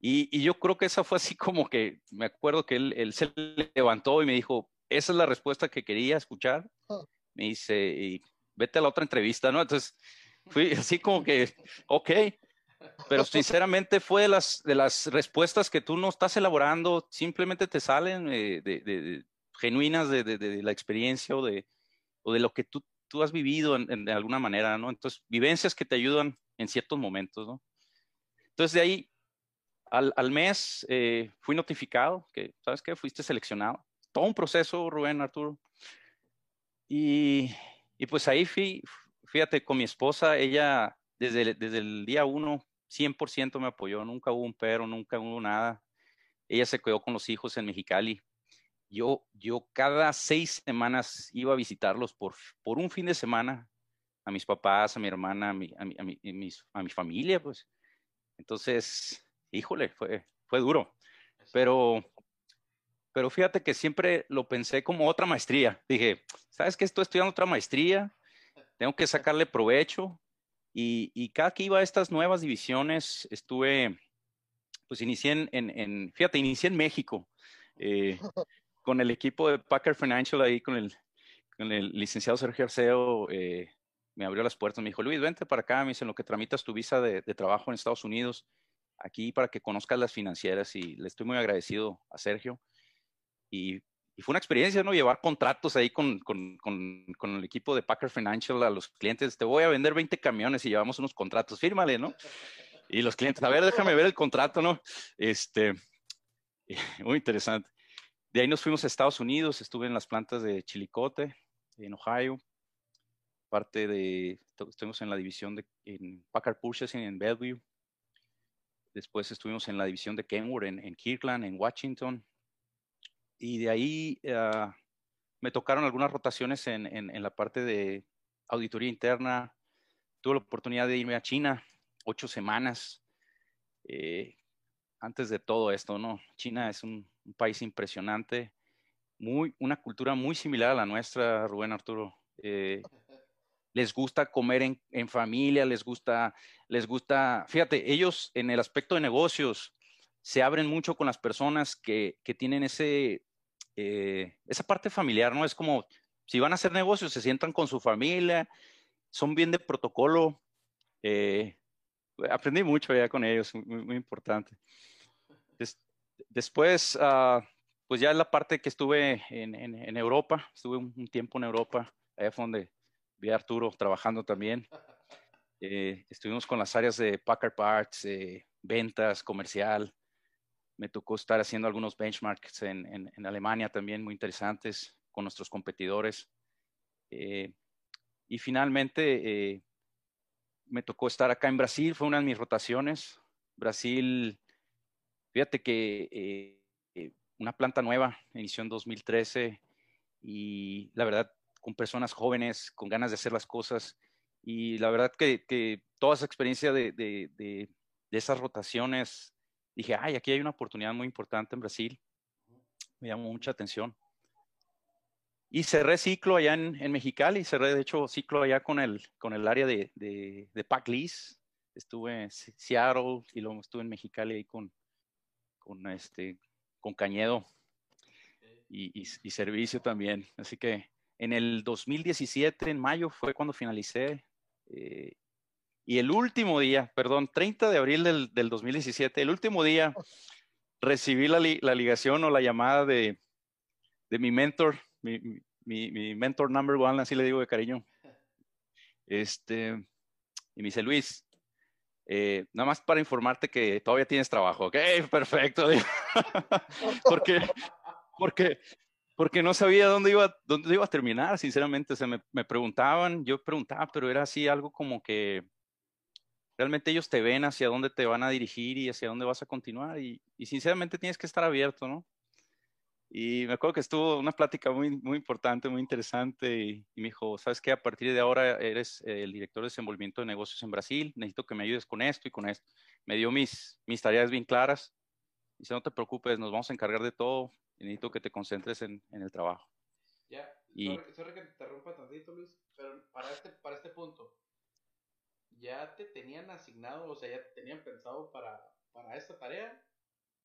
Y, y, yo creo que esa fue así como que, me acuerdo que él, él, se levantó y me dijo, esa es la respuesta que quería escuchar. Oh. Me dice, y vete a la otra entrevista, ¿no? Entonces, fui así como que, ok, pero sinceramente fue de las, de las respuestas que tú no estás elaborando, simplemente te salen eh, de, de, genuinas de, de, la experiencia o de, o de lo que tú, tú has vivido en, de alguna manera, ¿no? Entonces, vivencias que te ayudan en ciertos momentos, ¿no? Entonces, de ahí, al, al mes, eh, fui notificado que, ¿sabes qué? Fuiste seleccionado. Todo un proceso, Rubén, Arturo. Y, y pues ahí fui, fíjate, con mi esposa, ella desde, desde el día uno 100% me apoyó, nunca hubo un pero, nunca hubo nada. Ella se quedó con los hijos en Mexicali. Yo, yo cada seis semanas iba a visitarlos por, por un fin de semana, a mis papás, a mi hermana, a mi, a mi, a mi, a mi familia, pues. Entonces, híjole, fue, fue duro. Pero, pero fíjate que siempre lo pensé como otra maestría. Dije, ¿sabes qué? Estoy estudiando otra maestría, tengo que sacarle provecho y, cada que iba a estas nuevas divisiones, estuve, pues inicié en, en, fíjate, inicié en México, eh, con el equipo de Packer Financial ahí, con el, con el licenciado Sergio Arceo, eh, me abrió las puertas, me dijo, Luis, vente para acá, me dice, en lo que tramitas tu visa de, de, trabajo en Estados Unidos, aquí para que conozcas las financieras y le estoy muy agradecido a Sergio. Y y fue una experiencia, ¿no? Llevar contratos ahí con, con, con, el equipo de Packer Financial a los clientes. Te voy a vender 20 camiones y llevamos unos contratos, fírmale, ¿no? Y los clientes, a ver, déjame ver el contrato, ¿no? Este, muy interesante. De ahí nos fuimos a Estados Unidos, estuve en las plantas de Chilicote, en Ohio. Parte de, estuvimos en la división de en Packard Purchasing en Bellevue. Después estuvimos en la división de Kenworth en, en Kirkland, en Washington y de ahí uh, me tocaron algunas rotaciones en, en, en, la parte de auditoría interna. Tuve la oportunidad de irme a China ocho semanas. Eh, antes de todo esto, ¿no? China es un, un, país impresionante, muy, una cultura muy similar a la nuestra, Rubén Arturo. Eh, les gusta comer en, en, familia, les gusta, les gusta, fíjate, ellos en el aspecto de negocios se abren mucho con las personas que, que tienen ese, eh, esa parte familiar, ¿no? Es como, si van a hacer negocios, se sientan con su familia, son bien de protocolo. Eh, aprendí mucho ya con ellos, muy, muy importante. Des, después, uh, pues ya la parte que estuve en, en, en Europa, estuve un, un, tiempo en Europa, allá fue donde vi a Arturo trabajando también. Eh, estuvimos con las áreas de Packard Parts, eh, ventas, comercial, me tocó estar haciendo algunos benchmarks en, Alemania también muy interesantes con nuestros competidores. Eh, y finalmente eh, me tocó estar acá en Brasil, fue una de mis rotaciones. Brasil, fíjate que eh, una planta nueva, inició en 2013 y la verdad con personas jóvenes, con ganas de hacer las cosas. Y la verdad que, toda esa experiencia de esas rotaciones dije, ay, aquí hay una oportunidad muy importante en Brasil. Me llamó mucha atención. Y cerré ciclo allá en, en Mexicali, cerré de hecho ciclo allá con el, con el área de, de, de Pac Estuve en Seattle y luego estuve en Mexicali ahí con, con, este, con Cañedo y, y, y servicio también. Así que en el 2017, en mayo, fue cuando finalicé eh, y el último día, perdón, 30 de abril del, del 2017, el último día, recibí la, la, ligación o la llamada de, de mi mentor, mi, mi, mi, mentor number one, así le digo de cariño. Este, y me dice, Luis, eh, nada más para informarte que todavía tienes trabajo. Ok, perfecto. porque, porque, porque no sabía dónde iba, dónde iba a terminar, sinceramente. Se me, me preguntaban, yo preguntaba, pero era así algo como que realmente ellos te ven hacia dónde te van a dirigir y hacia dónde vas a continuar. Y, y sinceramente tienes que estar abierto, ¿no? Y me acuerdo que estuvo una plática muy, muy importante, muy interesante, y, me dijo, ¿sabes qué? A partir de ahora eres el director de desenvolvimiento de negocios en Brasil, necesito que me ayudes con esto y con esto. Me dio mis, mis tareas bien claras. Dice, no te preocupes, nos vamos a encargar de todo, y necesito que te concentres en, en el trabajo. Ya, y... sorry, que te interrumpa tantito, Luis, pero para este, para este punto, ¿ya te tenían asignado, o sea, ya te tenían pensado para, para esta tarea?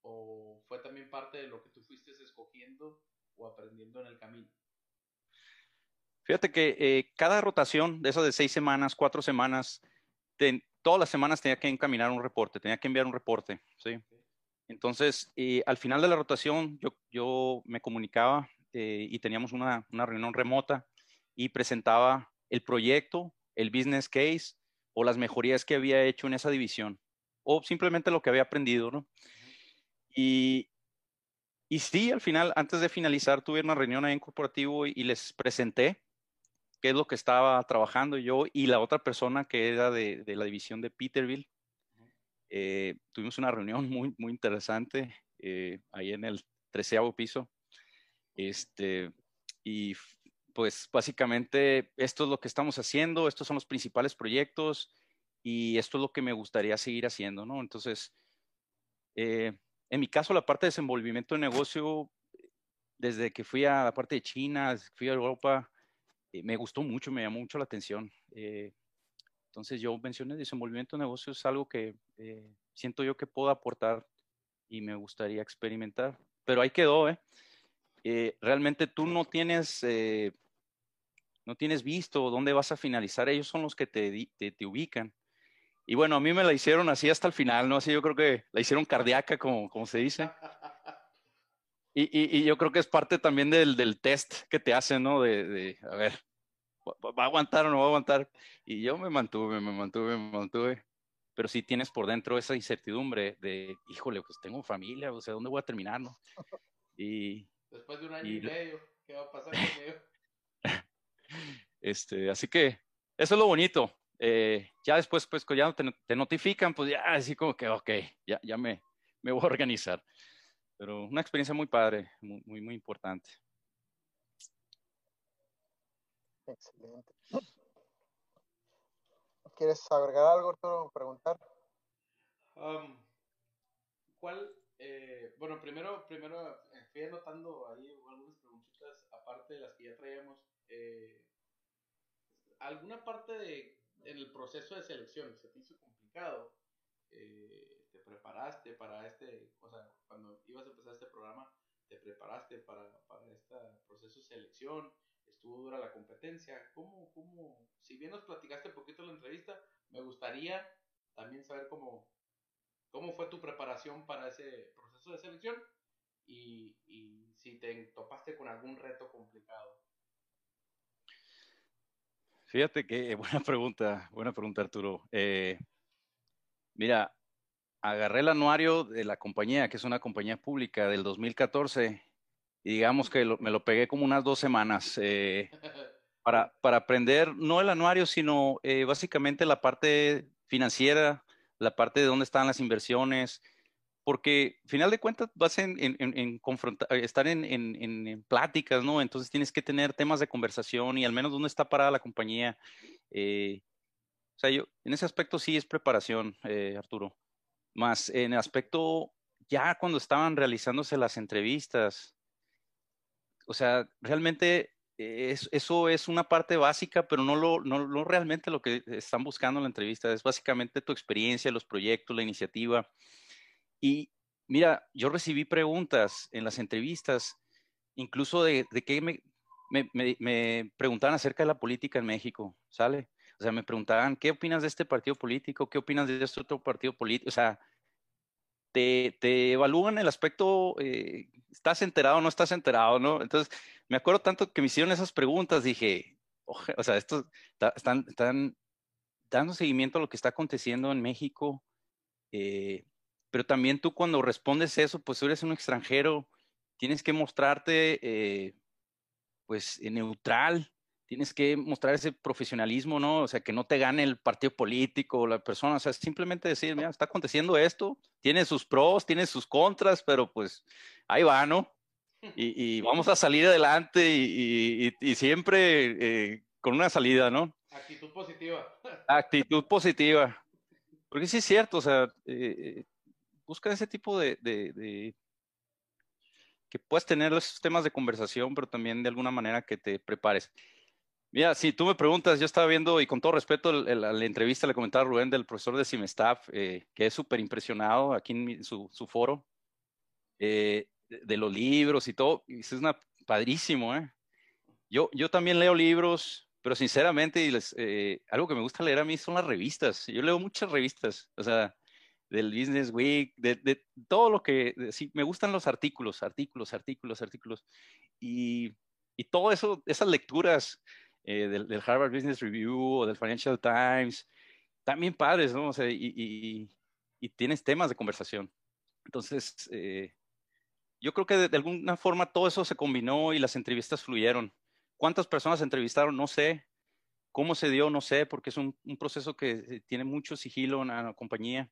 ¿O fue también parte de lo que tú fuiste escogiendo o aprendiendo en el camino? Fíjate que eh, cada rotación de esas de seis semanas, cuatro semanas, todas las semanas tenía que encaminar un reporte, tenía que enviar un reporte, ¿sí? Entonces, eh, al final de la rotación, yo, yo me comunicaba eh, y teníamos una, una, reunión remota y presentaba el proyecto, el business case o las mejorías que había hecho en esa división o simplemente lo que había aprendido, ¿no? Y, y sí, al final, antes de finalizar, tuve una reunión ahí en corporativo y, les presenté qué es lo que estaba trabajando yo y la otra persona que era de, de la división de Peterville. Eh, tuvimos una reunión muy, muy interesante eh, ahí en el treceavo piso. Este, y pues básicamente esto es lo que estamos haciendo, estos son los principales proyectos y esto es lo que me gustaría seguir haciendo, ¿no? Entonces, eh, en mi caso, la parte de desenvolvimiento de negocio, desde que fui a la parte de China, fui a Europa, eh, me gustó mucho, me llamó mucho la atención. Eh, entonces yo mencioné desenvolvimiento de negocio es algo que siento yo que puedo aportar y me gustaría experimentar. Pero ahí quedó, ¿eh? Realmente tú no tienes, no tienes visto dónde vas a finalizar, ellos son los que te, te, te ubican. Y bueno, a mí me la hicieron así hasta el final, ¿no? Así yo creo que la hicieron cardíaca, como, como se dice. Y, y, y, yo creo que es parte también del, del test que te hacen, ¿no? De, de, a ver, ¿va a aguantar o no va a aguantar? Y yo me mantuve, me mantuve, me mantuve. Pero sí tienes por dentro esa incertidumbre de, híjole, pues tengo familia, o sea, ¿dónde voy a terminar, no? Y... Después de un año y, medio, ¿qué va a pasar conmigo? este, así que eso es lo bonito. Eh, ya después, pues, ya te, te, notifican, pues ya así como que, ok, ya, ya me, me voy a organizar. Pero una experiencia muy padre, muy, muy, muy importante. Excelente. ¿Quieres agregar algo, Arturo, preguntar? Um, ¿Cuál? Eh, bueno, primero, primero fui anotando ahí algunas preguntitas, aparte de las que ya traíamos. Eh, ¿Alguna parte de en el proceso de selección se te hizo complicado, eh, te preparaste para este, o sea, cuando ibas a empezar este programa, te preparaste para, para este proceso de selección, estuvo dura la competencia, ¿cómo, cómo, si bien nos platicaste un poquito la entrevista, me gustaría también saber cómo, cómo fue tu preparación para ese proceso de selección y, y si te topaste con algún reto complicado. Fíjate que buena pregunta, buena pregunta Arturo. Eh, mira, agarré el anuario de la compañía, que es una compañía pública del 2014, y digamos que me lo pegué como unas dos semanas eh, para, para, aprender, no el anuario, sino eh, básicamente la parte financiera, la parte de dónde están las inversiones, porque final de cuentas vas en, en, en, estar en, pláticas, ¿no? Entonces tienes que tener temas de conversación y al menos dónde está parada la compañía. Eh, o sea, yo, en ese aspecto sí es preparación, eh, Arturo. Más en el aspecto, ya cuando estaban realizándose las entrevistas, o sea, realmente es, eso es una parte básica, pero no, lo, no, no realmente lo que están buscando en la entrevista, es básicamente tu experiencia, los proyectos, la iniciativa. Y mira, yo recibí preguntas en las entrevistas, incluso de, de que me, me, me, preguntaban acerca de la política en México, ¿sale? O sea, me preguntaban, ¿qué opinas de este partido político? ¿Qué opinas de este otro partido político? O sea, te, te evalúan el aspecto, eh, ¿estás enterado o no estás enterado, no? Entonces, me acuerdo tanto que me hicieron esas preguntas, dije, o sea, estos están, están dando seguimiento a lo que está aconteciendo en México, eh, pero también tú cuando respondes eso, pues tú eres un extranjero, tienes que mostrarte, eh, pues, neutral, tienes que mostrar ese profesionalismo, ¿no? O sea, que no te gane el partido político o la persona, o sea, simplemente decir, mira, está aconteciendo esto, tiene sus pros, tiene sus contras, pero pues ahí va, ¿no? Y, vamos a salir adelante y, siempre eh, con una salida, ¿no? Actitud positiva. Actitud positiva. Porque sí es cierto, o sea, eh, eh, busca ese tipo de, que puedas tener esos temas de conversación, pero también de alguna manera que te prepares. Mira, si tú me preguntas, yo estaba viendo y con todo respeto la, entrevista le comentaba Rubén del profesor de Simestaff, eh, que es súper impresionado aquí en su, foro, eh, de, los libros y todo. Y es una, padrísimo, ¿eh? Yo, yo también leo libros, pero sinceramente, y les, eh, algo que me gusta leer a mí son las revistas. Yo leo muchas revistas, o sea, del Business Week, de, de todo lo que, sí, me gustan los artículos, artículos, artículos, artículos. Y, y todo eso, esas lecturas eh, del, Harvard Business Review o del Financial Times, también padres, ¿no? O sea, y, y, tienes temas de conversación. Entonces, eh, yo creo que de, alguna forma todo eso se combinó y las entrevistas fluyeron. ¿Cuántas personas entrevistaron? No sé. ¿Cómo se dio? No sé, porque es un, un proceso que eh, tiene mucho sigilo en la compañía.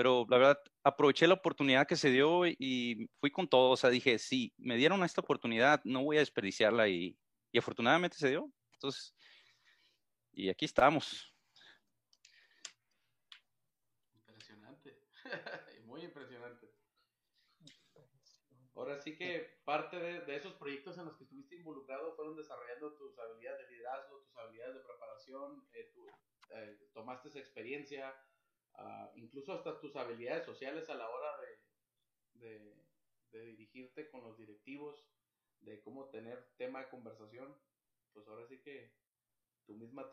Pero la verdad, aproveché la oportunidad que se dio y fui con todo. O sea, dije, sí, me dieron esta oportunidad, no voy a desperdiciarla y, y afortunadamente se dio. Entonces, y aquí estamos. Impresionante, muy impresionante. Ahora sí que parte de, esos proyectos en los que estuviste involucrado fueron desarrollando tus habilidades de liderazgo, tus habilidades de preparación, eh, eh, tomaste esa experiencia, ah, incluso hasta tus habilidades sociales a la hora de, de dirigirte con los directivos, de cómo tener tema de conversación pues ahora sí que tu misma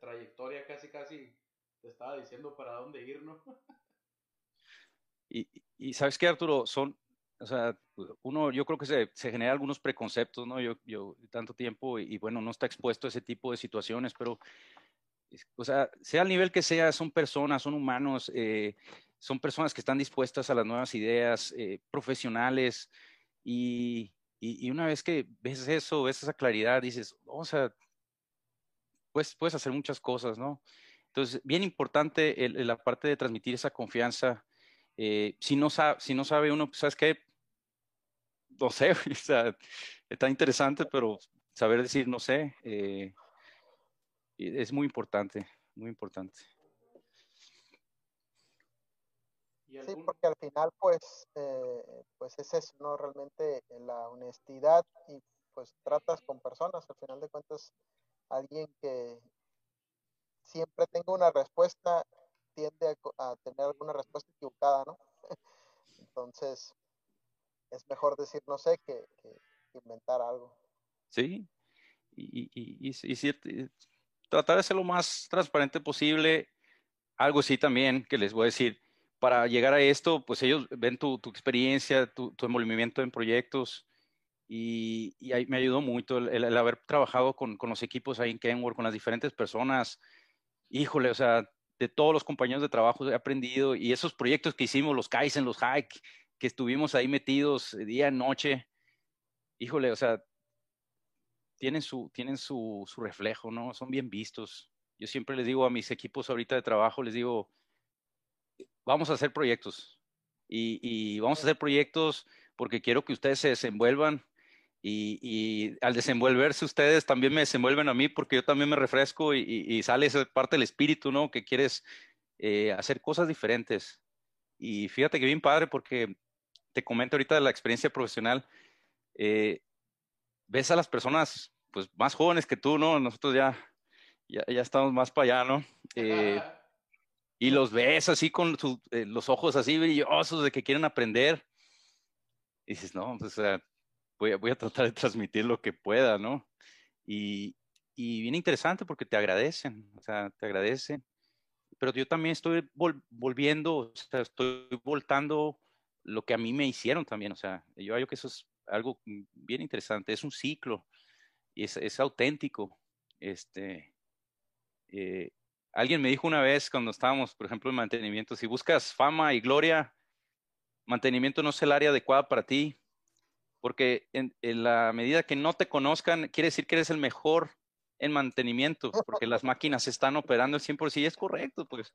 trayectoria, casi casi te estaba diciendo para dónde ir, ¿no? y, y, sabes qué, Arturo, son, o sea, uno, yo creo que se, se genera algunos preconceptos, ¿no? Yo, yo tanto tiempo y, bueno, no está expuesto a ese tipo de situaciones, pero, o sea, sea el nivel que sea, son personas, son humanos, eh, son personas que están dispuestas a las nuevas ideas, eh, profesionales, y, y, una vez que ves eso, ves esa claridad, dices, oh, o sea, pues, puedes hacer muchas cosas, ¿no? Entonces, bien importante la parte de transmitir esa confianza. Eh, si, no sabe, si no sabe uno, pues, ¿sabes qué? No sé, o sea, está interesante, pero saber decir no sé eh, es muy importante, muy importante. Sí, porque al final, pues, eh, pues es eso, ¿no? Realmente eh, la honestidad y pues tratas con personas, al final de cuentas, alguien que siempre tenga una respuesta tiende a, tener alguna respuesta equivocada, ¿no? Entonces, es mejor decir no sé que, inventar algo. Sí, y, y, y, tratar de ser lo más transparente posible. Algo sí también que les voy a decir, para llegar a esto, pues ellos ven tu, tu experiencia, tu, tu, envolvimiento en proyectos y, y ahí me ayudó mucho el, haber trabajado con, con, los equipos ahí en Kenworth, con las diferentes personas. Híjole, o sea, de todos los compañeros de trabajo he aprendido y esos proyectos que hicimos, los Kaizen, los Hike, que estuvimos ahí metidos día y noche, híjole, o sea, tienen su, tienen su, su reflejo, ¿no? Son bien vistos. Yo siempre les digo a mis equipos ahorita de trabajo, les digo, vamos a hacer proyectos y, vamos a hacer proyectos porque quiero que ustedes se desenvuelvan y, al desenvolverse ustedes también me desenvuelven a mí porque yo también me refresco y, sale esa parte del espíritu, ¿no? Que quieres eh, hacer cosas diferentes. Y fíjate que bien padre porque te comento ahorita de la experiencia profesional. Eh, ves a las personas pues más jóvenes que tú, ¿no? Nosotros ya, ya, ya estamos más para allá, ¿no? Eh, y los ves así con eh, los ojos así brillosos de que quieren aprender. Y dices, no, pues, voy, a, voy, a tratar de transmitir lo que pueda, ¿no? Y, y bien interesante porque te agradecen, o sea, te agradecen. Pero yo también estoy volviendo, o sea, estoy voltando lo que a mí me hicieron también, o sea, yo creo que eso es algo bien interesante, es un ciclo es, es auténtico. Este, eh, alguien me dijo una vez cuando estábamos, por ejemplo, en mantenimiento, si buscas fama y gloria, mantenimiento no es el área adecuada para ti, porque en, la medida que no te conozcan, quiere decir que eres el mejor en mantenimiento, porque las máquinas están operando el 100% y es correcto, pues.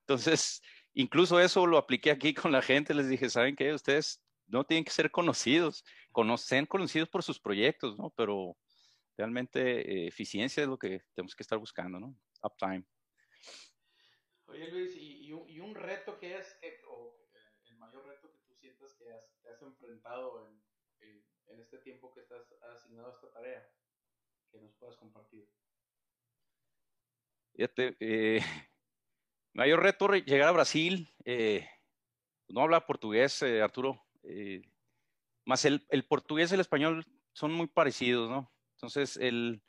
Entonces, incluso eso lo apliqué aquí con la gente, les dije, ¿saben qué? Ustedes no tienen que ser conocidos, conocen conocidos por sus proyectos, ¿no? Pero realmente eh, eficiencia es lo que tenemos que estar buscando, ¿no? Uptime. Oye Luis, y, un, reto que es, o eh, el mayor reto que tú sientas que has, te has enfrentado en, este tiempo que estás asignado a esta tarea, que nos puedas compartir. Fíjate, eh, mayor reto llegar a Brasil, no habla portugués, Arturo, más el, el portugués y el español son muy parecidos, ¿no? Entonces, el,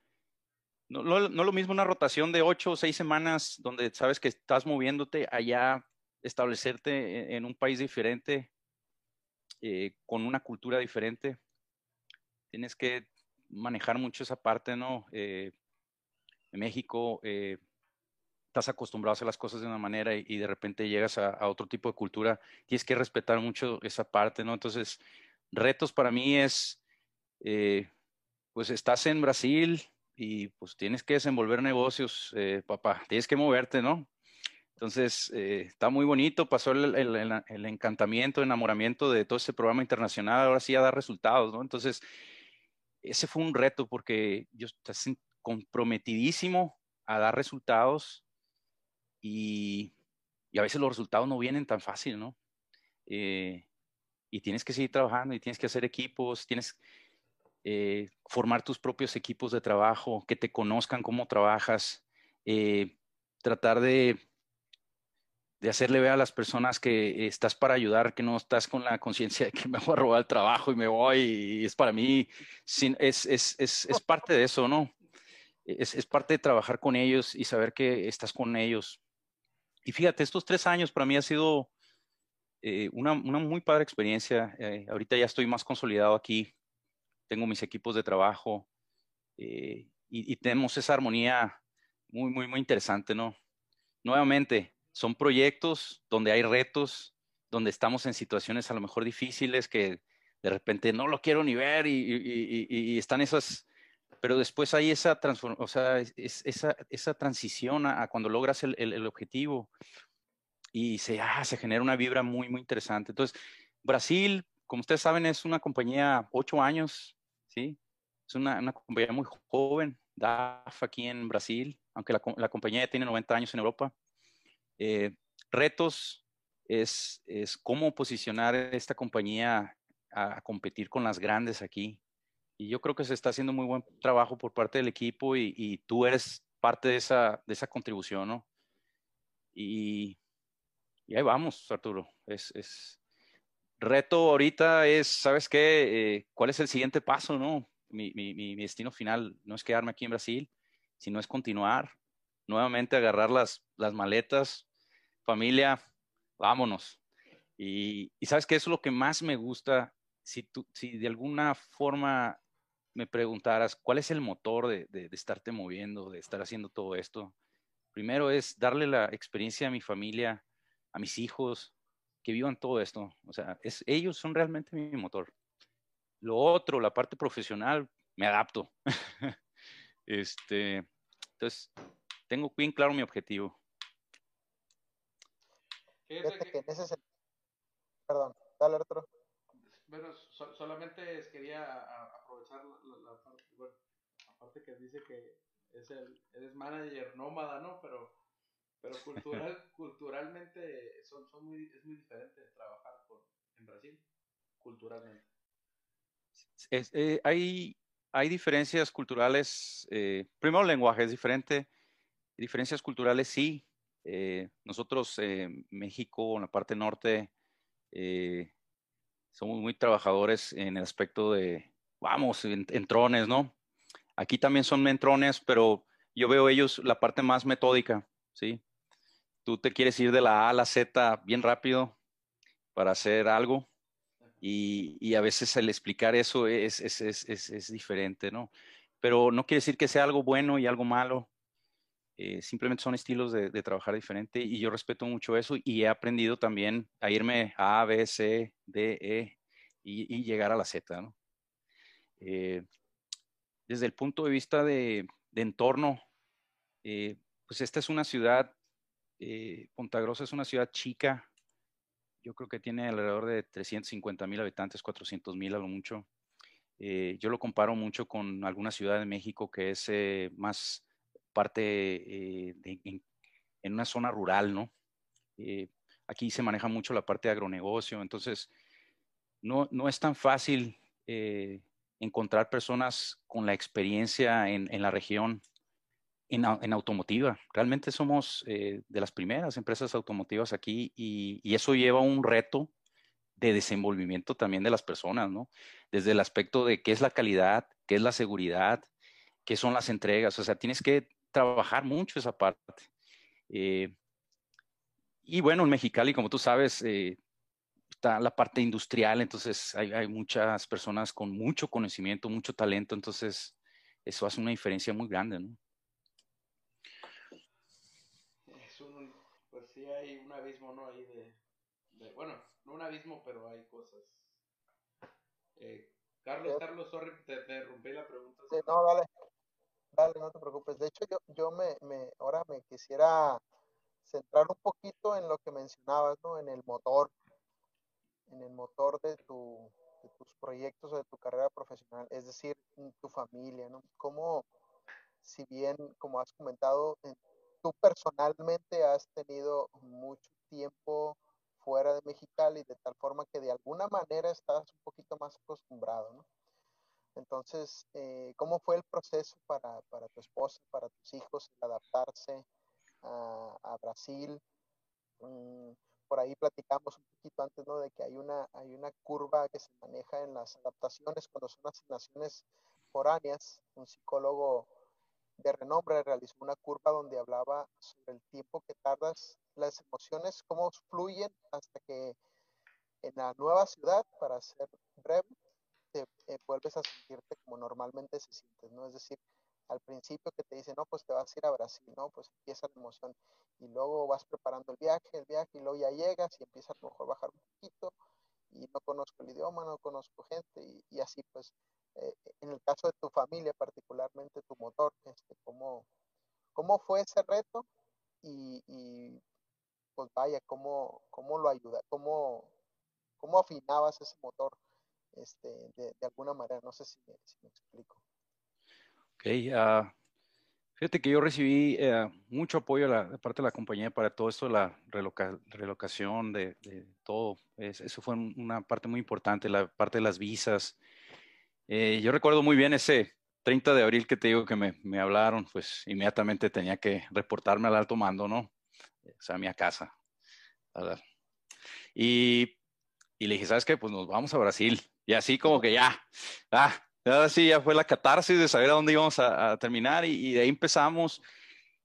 no, no, lo mismo una rotación de ocho o seis semanas donde sabes que estás moviéndote allá, establecerte en, un país diferente, eh, con una cultura diferente. Tienes que manejar mucho esa parte, ¿no? Eh, México eh, estás acostumbrado a hacer las cosas de una manera y, de repente llegas a, a, otro tipo de cultura, tienes que respetar mucho esa parte, ¿no? Entonces, retos para mí es pues estás en Brasil y pues tienes que desenvolver negocios, eh, papá, tienes que moverte, ¿no? Entonces, eh, está muy bonito, pasó el, el, encantamiento, el enamoramiento de todo este programa internacional, ahora sí a dar resultados, ¿no? Entonces, ese fue un reto porque yo estás comprometidísimo a dar resultados y, a veces los resultados no vienen tan fácil, ¿no? Eh, y tienes que seguir trabajando y tienes que hacer equipos, tienes eh, formar tus propios equipos de trabajo, que te conozcan cómo trabajas, eh, tratar de, de hacerle ver a las personas que estás para ayudar, que no estás con la conciencia de que me voy a robar el trabajo y me voy y es para mí, es, es, es, es parte de eso, ¿no? Es, parte de trabajar con ellos y saber que estás con ellos. Y fíjate, estos tres años para mí ha sido eh, una, una, muy padre experiencia. ahorita ya estoy más consolidado aquí tengo mis equipos de trabajo eh, y, tenemos esa armonía muy, muy, muy interesante, ¿no? Nuevamente, son proyectos donde hay retos, donde estamos en situaciones a lo mejor difíciles que de repente no lo quiero ni ver y, están esas, pero después hay esa, o sea, esa, esa transición a, cuando logras el, el, objetivo y se, ah, se genera una vibra muy, muy interesante. Entonces, Brasil, como ustedes saben, es una compañía ocho años, ¿sí? Es una, una compañía muy joven, DAF aquí en Brasil, aunque la, la compañía ya tiene 90 años en Europa. Eh, retos es, es cómo posicionar esta compañía a, competir con las grandes aquí. Y yo creo que se está haciendo muy buen trabajo por parte del equipo y, y tú eres parte de esa, de esa contribución, ¿no? Y, y ahí vamos, Arturo. Es, es, reto ahorita es, ¿sabes qué? Eh, ¿Cuál es el siguiente paso, no? Mi, mi, mi, destino final no es quedarme aquí en Brasil, sino es continuar, nuevamente agarrar las, las maletas, familia, vámonos. Y, y, sabes que eso es lo que más me gusta. Si, tú, si de alguna forma me preguntaras cuál es el motor de, de, de, estarte moviendo, de estar haciendo todo esto, primero es darle la experiencia a mi familia, a mis hijos, que vivan todo esto. O sea, es, ellos son realmente mi motor. Lo otro, la parte profesional, me adapto. este, entonces, tengo bien claro mi objetivo. Perdón, dale otro. Bueno, solamente quería la, parte, bueno, aparte que dice que es el, eres manager nómada, ¿no? Pero pero cultural, culturalmente son, son muy, es muy diferente trabajar en Brasil, culturalmente. Eh, hay, hay diferencias culturales. Eh, primero, el lenguaje es diferente. Diferencias culturales, sí. Eh, nosotros, en México, en la parte norte, somos muy trabajadores en el aspecto de, vamos, en, trones, ¿no? Aquí también son mentrones, pero yo veo ellos la parte más metódica, ¿sí? tú te quieres ir de la A a la Z bien rápido para hacer algo y, a veces el explicar eso es, es, es, es, diferente, ¿no? Pero no quiere decir que sea algo bueno y algo malo. Eh, simplemente son estilos de, de, trabajar diferente y yo respeto mucho eso y he aprendido también a irme a A, B, C, D, E y, y llegar a la Z, ¿no? Eh, desde el punto de vista de, entorno, eh, pues esta es una ciudad, eh, Punta Grossa es una ciudad chica, yo creo que tiene alrededor de 350 mil habitantes, 400 mil a lo mucho. Eh, yo lo comparo mucho con alguna ciudad de México que es más parte de, en, una zona rural, ¿no? Aquí se maneja mucho la parte de agronegocio, entonces no, no es tan fácil encontrar personas con la experiencia en, en la región en, en, automotiva. Realmente somos eh, de las primeras empresas automotivas aquí y, y, eso lleva un reto de desenvolvimiento también de las personas, ¿no? Desde el aspecto de qué es la calidad, qué es la seguridad, qué son las entregas. O sea, tienes que trabajar mucho esa parte. Eh, y bueno, en Mexicali, como tú sabes, eh, está la parte industrial, entonces hay, hay muchas personas con mucho conocimiento, mucho talento, entonces eso hace una diferencia muy grande, ¿no? sí hay un abismo, ¿no? Ahí de, de bueno, no un abismo, pero hay cosas. Eh, Carlos, Carlos, sorry, te, te rompí la pregunta. Sí, no, dale, dale, no te preocupes. De hecho, yo, yo me, me, ahora me quisiera centrar un poquito en lo que mencionabas, ¿no? En el motor, en el motor de, tu, de tus proyectos o de tu carrera profesional, es decir, tu familia, ¿no? Cómo, si bien, como has comentado, en tú personalmente has tenido mucho tiempo fuera de Mexicali, de tal forma que de alguna manera estás un poquito más acostumbrado, ¿no? Entonces, eh, ¿cómo fue el proceso para, para, tu esposa, para tus hijos, adaptarse a, a Brasil? Mm, por ahí platicamos un poquito antes, ¿no? De que hay una, hay una curva que se maneja en las adaptaciones cuando son asignaciones foráneas. Un psicólogo de renombre realizó una curva donde hablaba sobre el tiempo que tardas, las emociones, cómo fluyen hasta que en la nueva ciudad, para ser breve, te eh, vuelves a sentirte como normalmente se sientes, ¿no? Es decir, al principio que te dicen, no, pues te vas a ir a Brasil, ¿no? Pues empieza la emoción y luego vas preparando el viaje, el viaje y luego ya llegas y empieza a lo mejor bajar un poquito y no conozco el idioma, no conozco gente y, y así pues eh, en el caso de tu familia, particularmente tu motor, este, ¿cómo, cómo fue ese reto? Y, y pues vaya, ¿cómo, cómo lo ayuda? ¿Cómo, cómo afinabas ese motor este, de, de alguna manera? No sé si me, si me explico. Ok, uh, fíjate que yo recibí uh, mucho apoyo la, de parte de la compañía para todo esto, la reloca, relocación de, de todo. Es, eso fue una parte muy importante, la parte de las visas. Eh, yo recuerdo muy bien ese 30 de abril que te digo que me, me, hablaron, pues inmediatamente tenía que reportarme al alto mando, ¿no? O sea, a mi casa. Y, y le dije, ¿sabes qué? Pues nos vamos a Brasil. Y así como que ya, ah, ahora sí, ya fue la catarsis de saber a dónde íbamos a, terminar y, y, de ahí empezamos.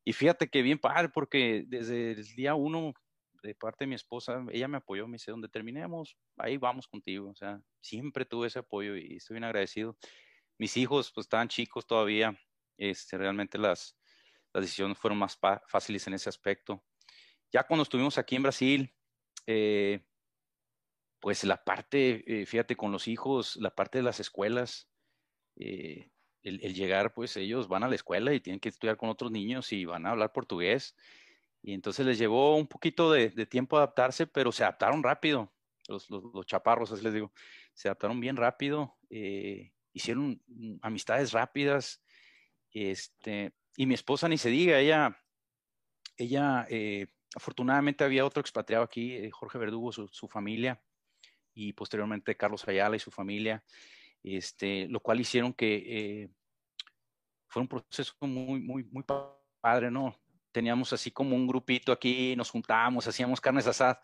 Y fíjate que bien padre, porque desde el día uno de parte de mi esposa, ella me apoyó, me dice, donde terminemos, ahí vamos contigo. O sea, siempre tuve ese apoyo y estoy bien agradecido. Mis hijos, pues estaban chicos todavía, este, realmente las, las decisiones fueron más fáciles en ese aspecto. Ya cuando estuvimos aquí en Brasil, eh, pues la parte, eh, fíjate, con los hijos, la parte de las escuelas, eh, el, llegar, pues ellos van a la escuela y tienen que estudiar con otros niños y van a hablar portugués. Y entonces les llevó un poquito de, tiempo adaptarse, pero se adaptaron rápido. Los, los, los, chaparros, así les digo, se adaptaron bien rápido, eh, hicieron amistades rápidas. Este, y mi esposa ni se diga, ella, ella eh, afortunadamente había otro expatriado aquí, Jorge Verdugo, su, familia, y posteriormente Carlos Ayala y su familia, este, lo cual hicieron que fue un proceso muy, muy, muy padre, ¿no? teníamos así como un grupito aquí, nos juntábamos, hacíamos carnes asadas.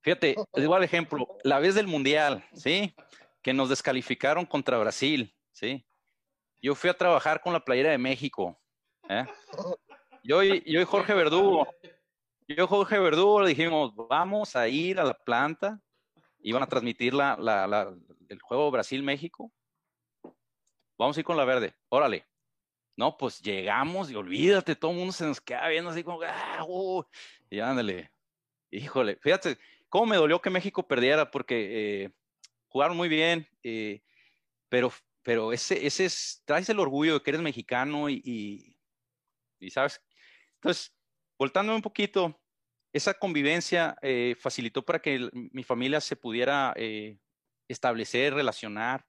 Fíjate, igual ejemplo, la vez del Mundial, ¿sí? Que nos descalificaron contra Brasil, ¿sí? Yo fui a trabajar con la playera de México, ¿eh? Yo, yo y Jorge Verdugo, yo y Jorge Verdugo le dijimos, vamos a ir a la planta iban a transmitir la, la, el juego Brasil-México. Vamos a ir con la verde, órale. No, pues llegamos y olvídate, todo el mundo se nos queda viendo así como, ah, uh", y ándale. Híjole, fíjate, cómo me dolió que México perdiera, porque eh, jugaron muy bien, eh, pero, pero ese, ese es, traes el orgullo de que eres mexicano y, y, ¿sabes? Entonces, voltando un poquito, esa convivencia eh, facilitó para que mi familia se pudiera establecer, relacionar.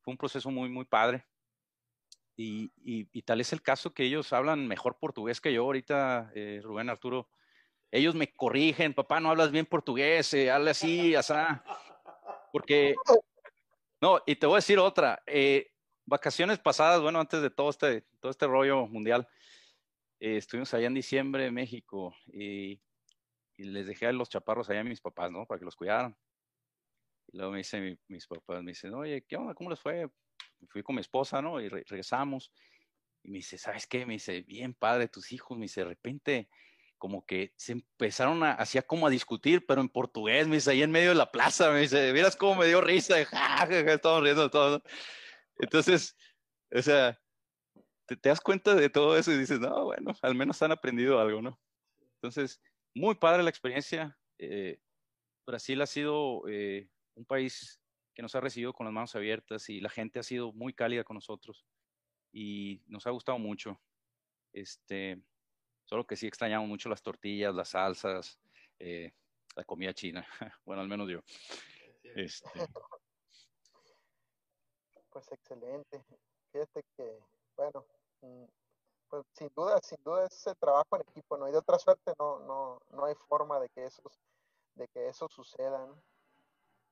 Fue un proceso muy, muy padre. Y, y, tal es el caso que ellos hablan mejor portugués que yo ahorita, eh, Rubén Arturo. Ellos me corrigen, papá, no hablas bien portugués, eh, habla así, asá. Porque, no, y te voy a decir otra. Eh, vacaciones pasadas, bueno, antes de todo este, todo este rollo mundial, eh, estuvimos allá en diciembre en México y, y, les dejé a los chaparros allá a mis papás, ¿no? Para que los cuidaran. Y luego me dicen mis papás, me dicen, oye, ¿qué onda? ¿Cómo les fue? fui con mi esposa, ¿no? Y regresamos. Y me dice, ¿sabes qué? Me dice, bien padre, tus hijos. Me dice, de repente, como que se empezaron a, hacía como a discutir, pero en portugués, me dice, ahí en medio de la plaza, me dice, ¿vieras cómo me dio risa? Ja, estamos riendo todo. Entonces, o sea, te, das cuenta de todo eso y dices, no, bueno, al menos han aprendido algo, ¿no? Entonces, muy padre la experiencia. Eh, Brasil ha sido eh, un país que nos ha recibido con las manos abiertas y la gente ha sido muy cálida con nosotros y nos ha gustado mucho. Este, solo que sí extrañamos mucho las tortillas, las salsas, eh, la comida china. bueno, al menos yo. Este. Pues excelente. Fíjate que, bueno, mm, pues sin duda, sin duda es el trabajo en equipo, ¿no? hay de otra suerte no, no, no hay forma de que eso, de que eso suceda,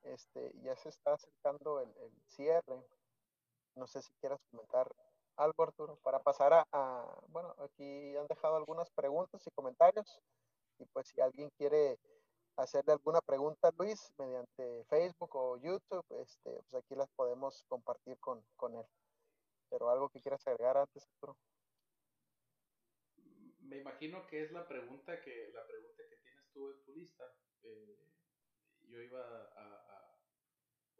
este, ya se está acercando el, cierre. No sé si quieras comentar algo, Arturo, para pasar a, bueno, aquí han dejado algunas preguntas y comentarios. Y pues si alguien quiere hacerle alguna pregunta a Luis mediante Facebook o YouTube, este, pues aquí las podemos compartir con, con él. Pero algo que quieras agregar antes, Arturo. Me imagino que es la pregunta que la pregunta que tienes tú en tu lista. Eh, yo iba a,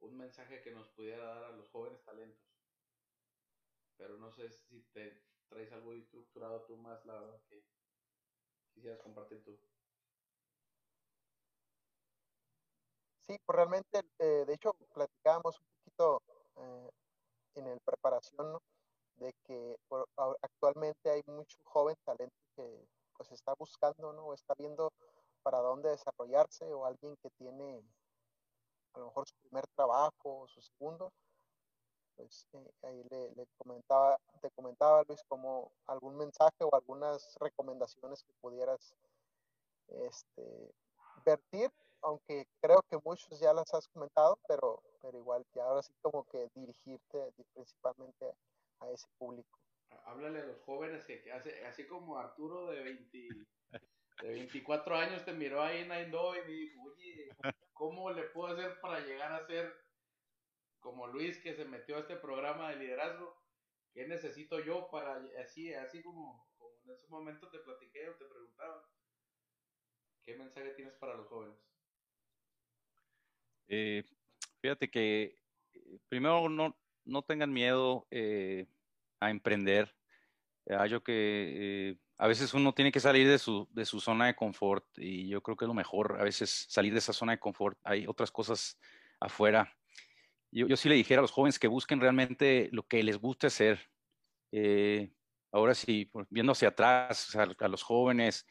un mensaje que nos pudiera dar a los jóvenes talentos. Pero no sé si te traes algo estructurado tú más, la verdad que quisieras compartir tú. Sí, pues realmente, eh, de hecho, platicábamos un poquito eh, en el preparación, De que actualmente hay mucho joven talento que pues está buscando, ¿no? Está viendo para dónde desarrollarse o alguien que tiene a lo mejor su primer trabajo o su segundo, pues eh, ahí le, comentaba, te comentaba Luis como algún mensaje o algunas recomendaciones que pudieras este, vertir, aunque creo que muchos ya las has comentado, pero, pero igual ya ahora sí como que dirigirte principalmente a ese público. Háblale a los jóvenes que hace, así como Arturo de 20, de 24 años te miró ahí en Aindo y me dijo, oye, ¿cómo le puedo hacer para llegar a ser como Luis que se metió a este programa de liderazgo? ¿Qué necesito yo para, así, así como, en ese momento te platiqué o te preguntaba? ¿Qué mensaje tienes para los jóvenes? Eh, fíjate que eh, primero no, no tengan miedo eh, a emprender. yo que a veces uno tiene que salir de su, de su zona de confort y yo creo que es lo mejor, a veces salir de esa zona de confort. Hay otras cosas afuera. Yo, yo sí le dijera a los jóvenes que busquen realmente lo que les guste hacer. Eh, ahora sí, viendo hacia atrás a, los jóvenes,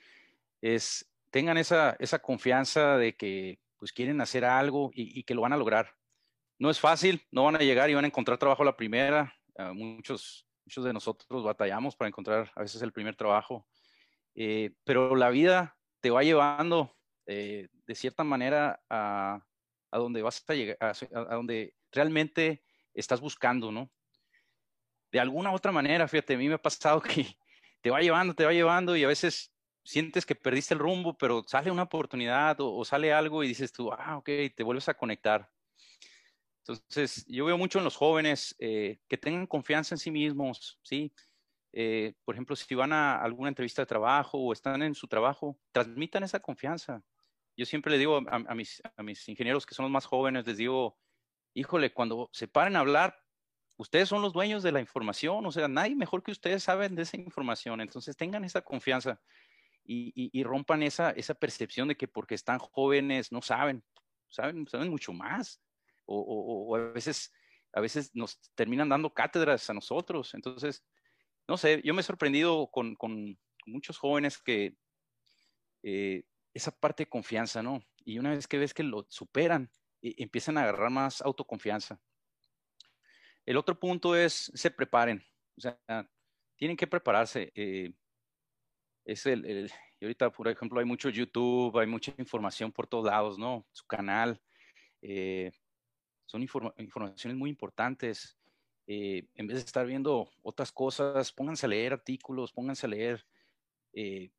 es tengan esa, esa confianza de que pues quieren hacer algo y, y, que lo van a lograr. No es fácil, no van a llegar y van a encontrar trabajo a la primera. muchos Muchos de nosotros batallamos para encontrar a veces el primer trabajo, eh, pero la vida te va llevando eh, de cierta manera a, a, donde vas a llegar, a, donde realmente estás buscando, ¿no? De alguna otra manera, fíjate, a mí me ha pasado que te va llevando, te va llevando y a veces sientes que perdiste el rumbo, pero sale una oportunidad o, o sale algo y dices tú, ah, ok, te vuelves a conectar. Entonces, yo veo mucho en los jóvenes eh, que tengan confianza en sí mismos, ¿sí? Eh, por ejemplo, si van a alguna entrevista de trabajo o están en su trabajo, transmitan esa confianza. yo siempre le digo a, mis, a mis ingenieros que son los más jóvenes, les digo, híjole, cuando se paren a hablar, ustedes son los dueños de la información, o sea, nadie mejor que ustedes saben de esa información, entonces tengan esa confianza y, rompan esa, esa percepción de que porque están jóvenes no saben, saben, saben mucho más, o, a, veces, a veces nos terminan dando cátedras a nosotros, entonces, no sé, yo me he sorprendido con, con muchos jóvenes que eh, esa parte de confianza, ¿no? Y una vez que ves que lo superan, empiezan a agarrar más autoconfianza. El otro punto es, se preparen, o sea, tienen que prepararse. Eh, es el, y ahorita, por ejemplo, hay mucho YouTube, hay mucha información por todos lados, ¿no? Su canal. Eh, son informaciones muy importantes. Eh, en vez de estar viendo otras cosas, pónganse a leer artículos, pónganse a leer,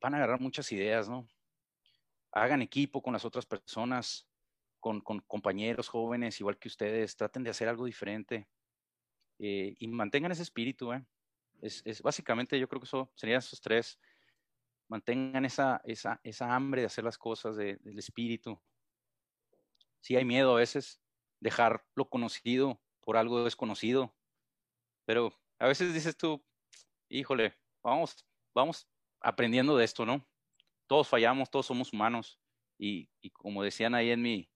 van a agarrar muchas ideas, ¿no? Hagan equipo con las otras personas, con, compañeros jóvenes, igual que ustedes, traten de hacer algo diferente. Eh, y mantengan ese espíritu. ¿eh? Es, básicamente, yo creo que eso serían esos tres. Mantengan esa, esa, esa hambre de hacer las cosas del espíritu. Sí hay miedo a veces, dejar lo conocido por algo desconocido, pero a veces dices tú, híjole, vamos, vamos aprendiendo de esto, ¿no? Todos fallamos, todos somos humanos. Y, y como decían ahí en mi,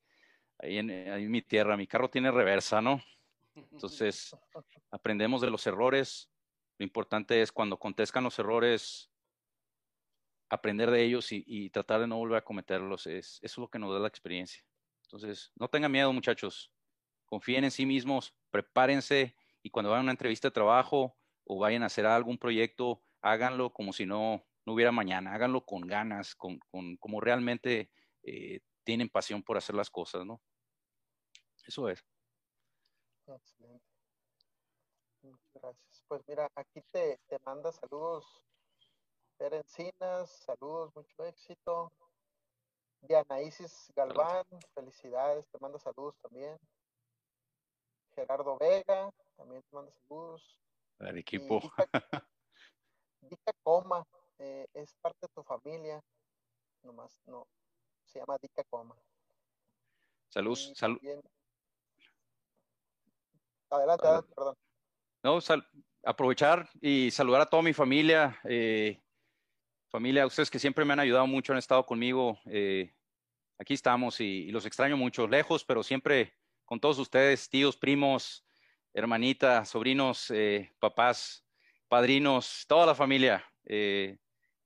ahí en, ahí en mi tierra, mi carro tiene reversa, ¿no? Entonces, aprendemos de los errores. Lo importante es cuando contestan los errores, aprender de ellos y, tratar de no volver a cometerlos. Es, eso es lo que nos da la experiencia. Entonces, no tengan miedo, muchachos. Confíen en sí mismos, prepárense y cuando vayan a una entrevista de trabajo o vayan a hacer algún proyecto, háganlo como si no, no hubiera mañana. Háganlo con ganas, con, con como realmente eh, tienen pasión por hacer las cosas, ¿no? Eso es. Excelente. Gracias. Pues mira, aquí te, te manda saludos Pere Encinas, saludos, mucho éxito. Diana Isis Galván, felicidades, te manda saludos también. Gerardo Vega, también te manda saludos. El equipo. Dica, Coma, eh, es parte de tu familia, nomás no, se llama Dica Coma. Saludos, salud. Adelante, adelante, perdón. No, aprovechar y saludar a toda mi familia, eh, familia, ustedes que siempre me han ayudado mucho, han estado conmigo. Eh, aquí estamos y, los extraño mucho, lejos, pero siempre con todos ustedes, tíos, primos, hermanitas, sobrinos, eh, papás, padrinos, toda la familia. es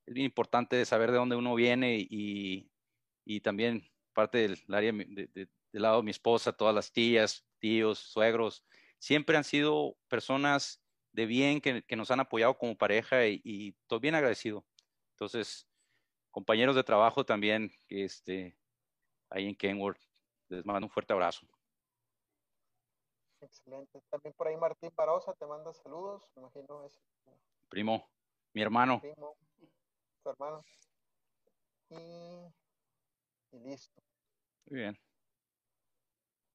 bien importante saber de dónde uno viene y, también parte del área del lado de mi esposa, todas las tías, tíos, suegros, siempre han sido personas de bien que, nos han apoyado como pareja y, todo bien agradecido. Entonces, compañeros de trabajo también, este, ahí en Kenworth, les mando un fuerte abrazo. Excelente. También por ahí Martín Parosa te manda saludos, me imagino es primo, mi hermano. Primo, tu hermano. y listo. Muy bien.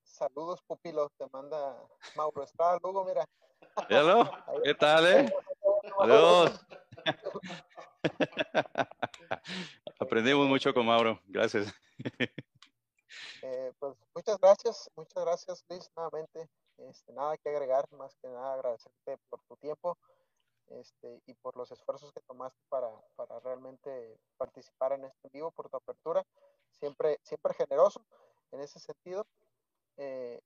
Saludos, pupilo, te manda Mauro Estrada Lugo, mira. ¿qué tal, eh? Saludos. Aprendimos mucho con Mauro, gracias. Eh, pues muchas gracias, muchas gracias Luis, nuevamente. Este, nada que agregar, más que nada agradecerte por tu tiempo este, y por los esfuerzos que tomaste para, para realmente participar en este vivo, por tu apertura. Siempre, siempre generoso en ese sentido eh,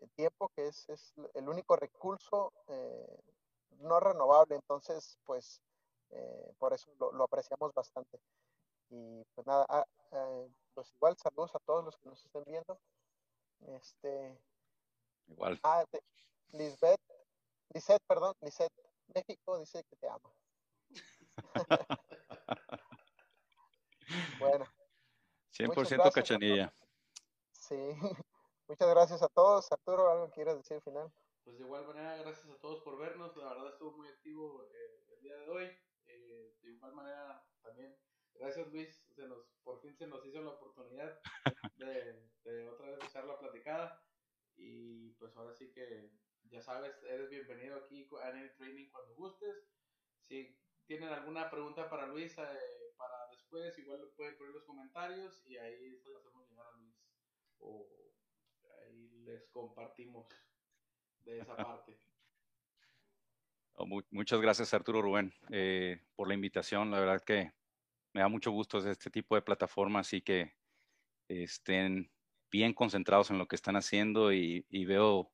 el tiempo, que es, es, el único recurso eh, no renovable. Entonces, pues, por eso lo, apreciamos bastante. Y pues nada, ah, eh, pues igual saludos a todos los que nos estén viendo. Este, igual. Ah, Lisbeth, Lisette, perdón, Lisette, México dice que te ama. bueno. 100% cachanilla. Sí. Muchas gracias a todos. Arturo, ¿algo quieres decir al final? Pues de igual manera, gracias a todos por vernos. La verdad estuvo muy activo eh, el día de hoy. Eh, de igual manera, también, gracias Luis. Se nos, por fin se nos hizo la oportunidad de, de otra vez echar la platicada. Y pues ahora sí que, ya sabes, eres bienvenido aquí a Any Training cuando gustes. Si tienen alguna pregunta para Luis, eh, para después, igual pueden poner los comentarios y ahí se las hacemos o ahí les compartimos de esa parte. Oh, muchas gracias Arturo Rubén eh, por la invitación. La verdad que me da mucho gusto este tipo de plataformas y que estén bien concentrados en lo que están haciendo y, veo,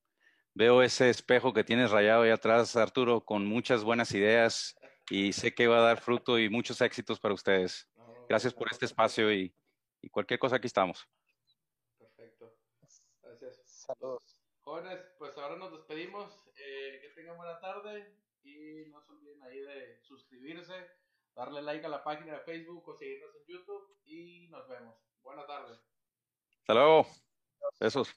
ese espejo que tienes rayado ahí atrás, Arturo, con muchas buenas ideas y sé que va a dar fruto y muchos éxitos para ustedes. Gracias por este espacio y, y cualquier cosa aquí estamos. Perfecto. Gracias. Saludos. Jóvenes, pues ahora nos despedimos. Eh, que tengan buena tarde y no se olviden ahí de suscribirse, darle like a la página de Facebook o seguirnos en YouTube y nos vemos. Buena tarde. Hasta luego. Besos.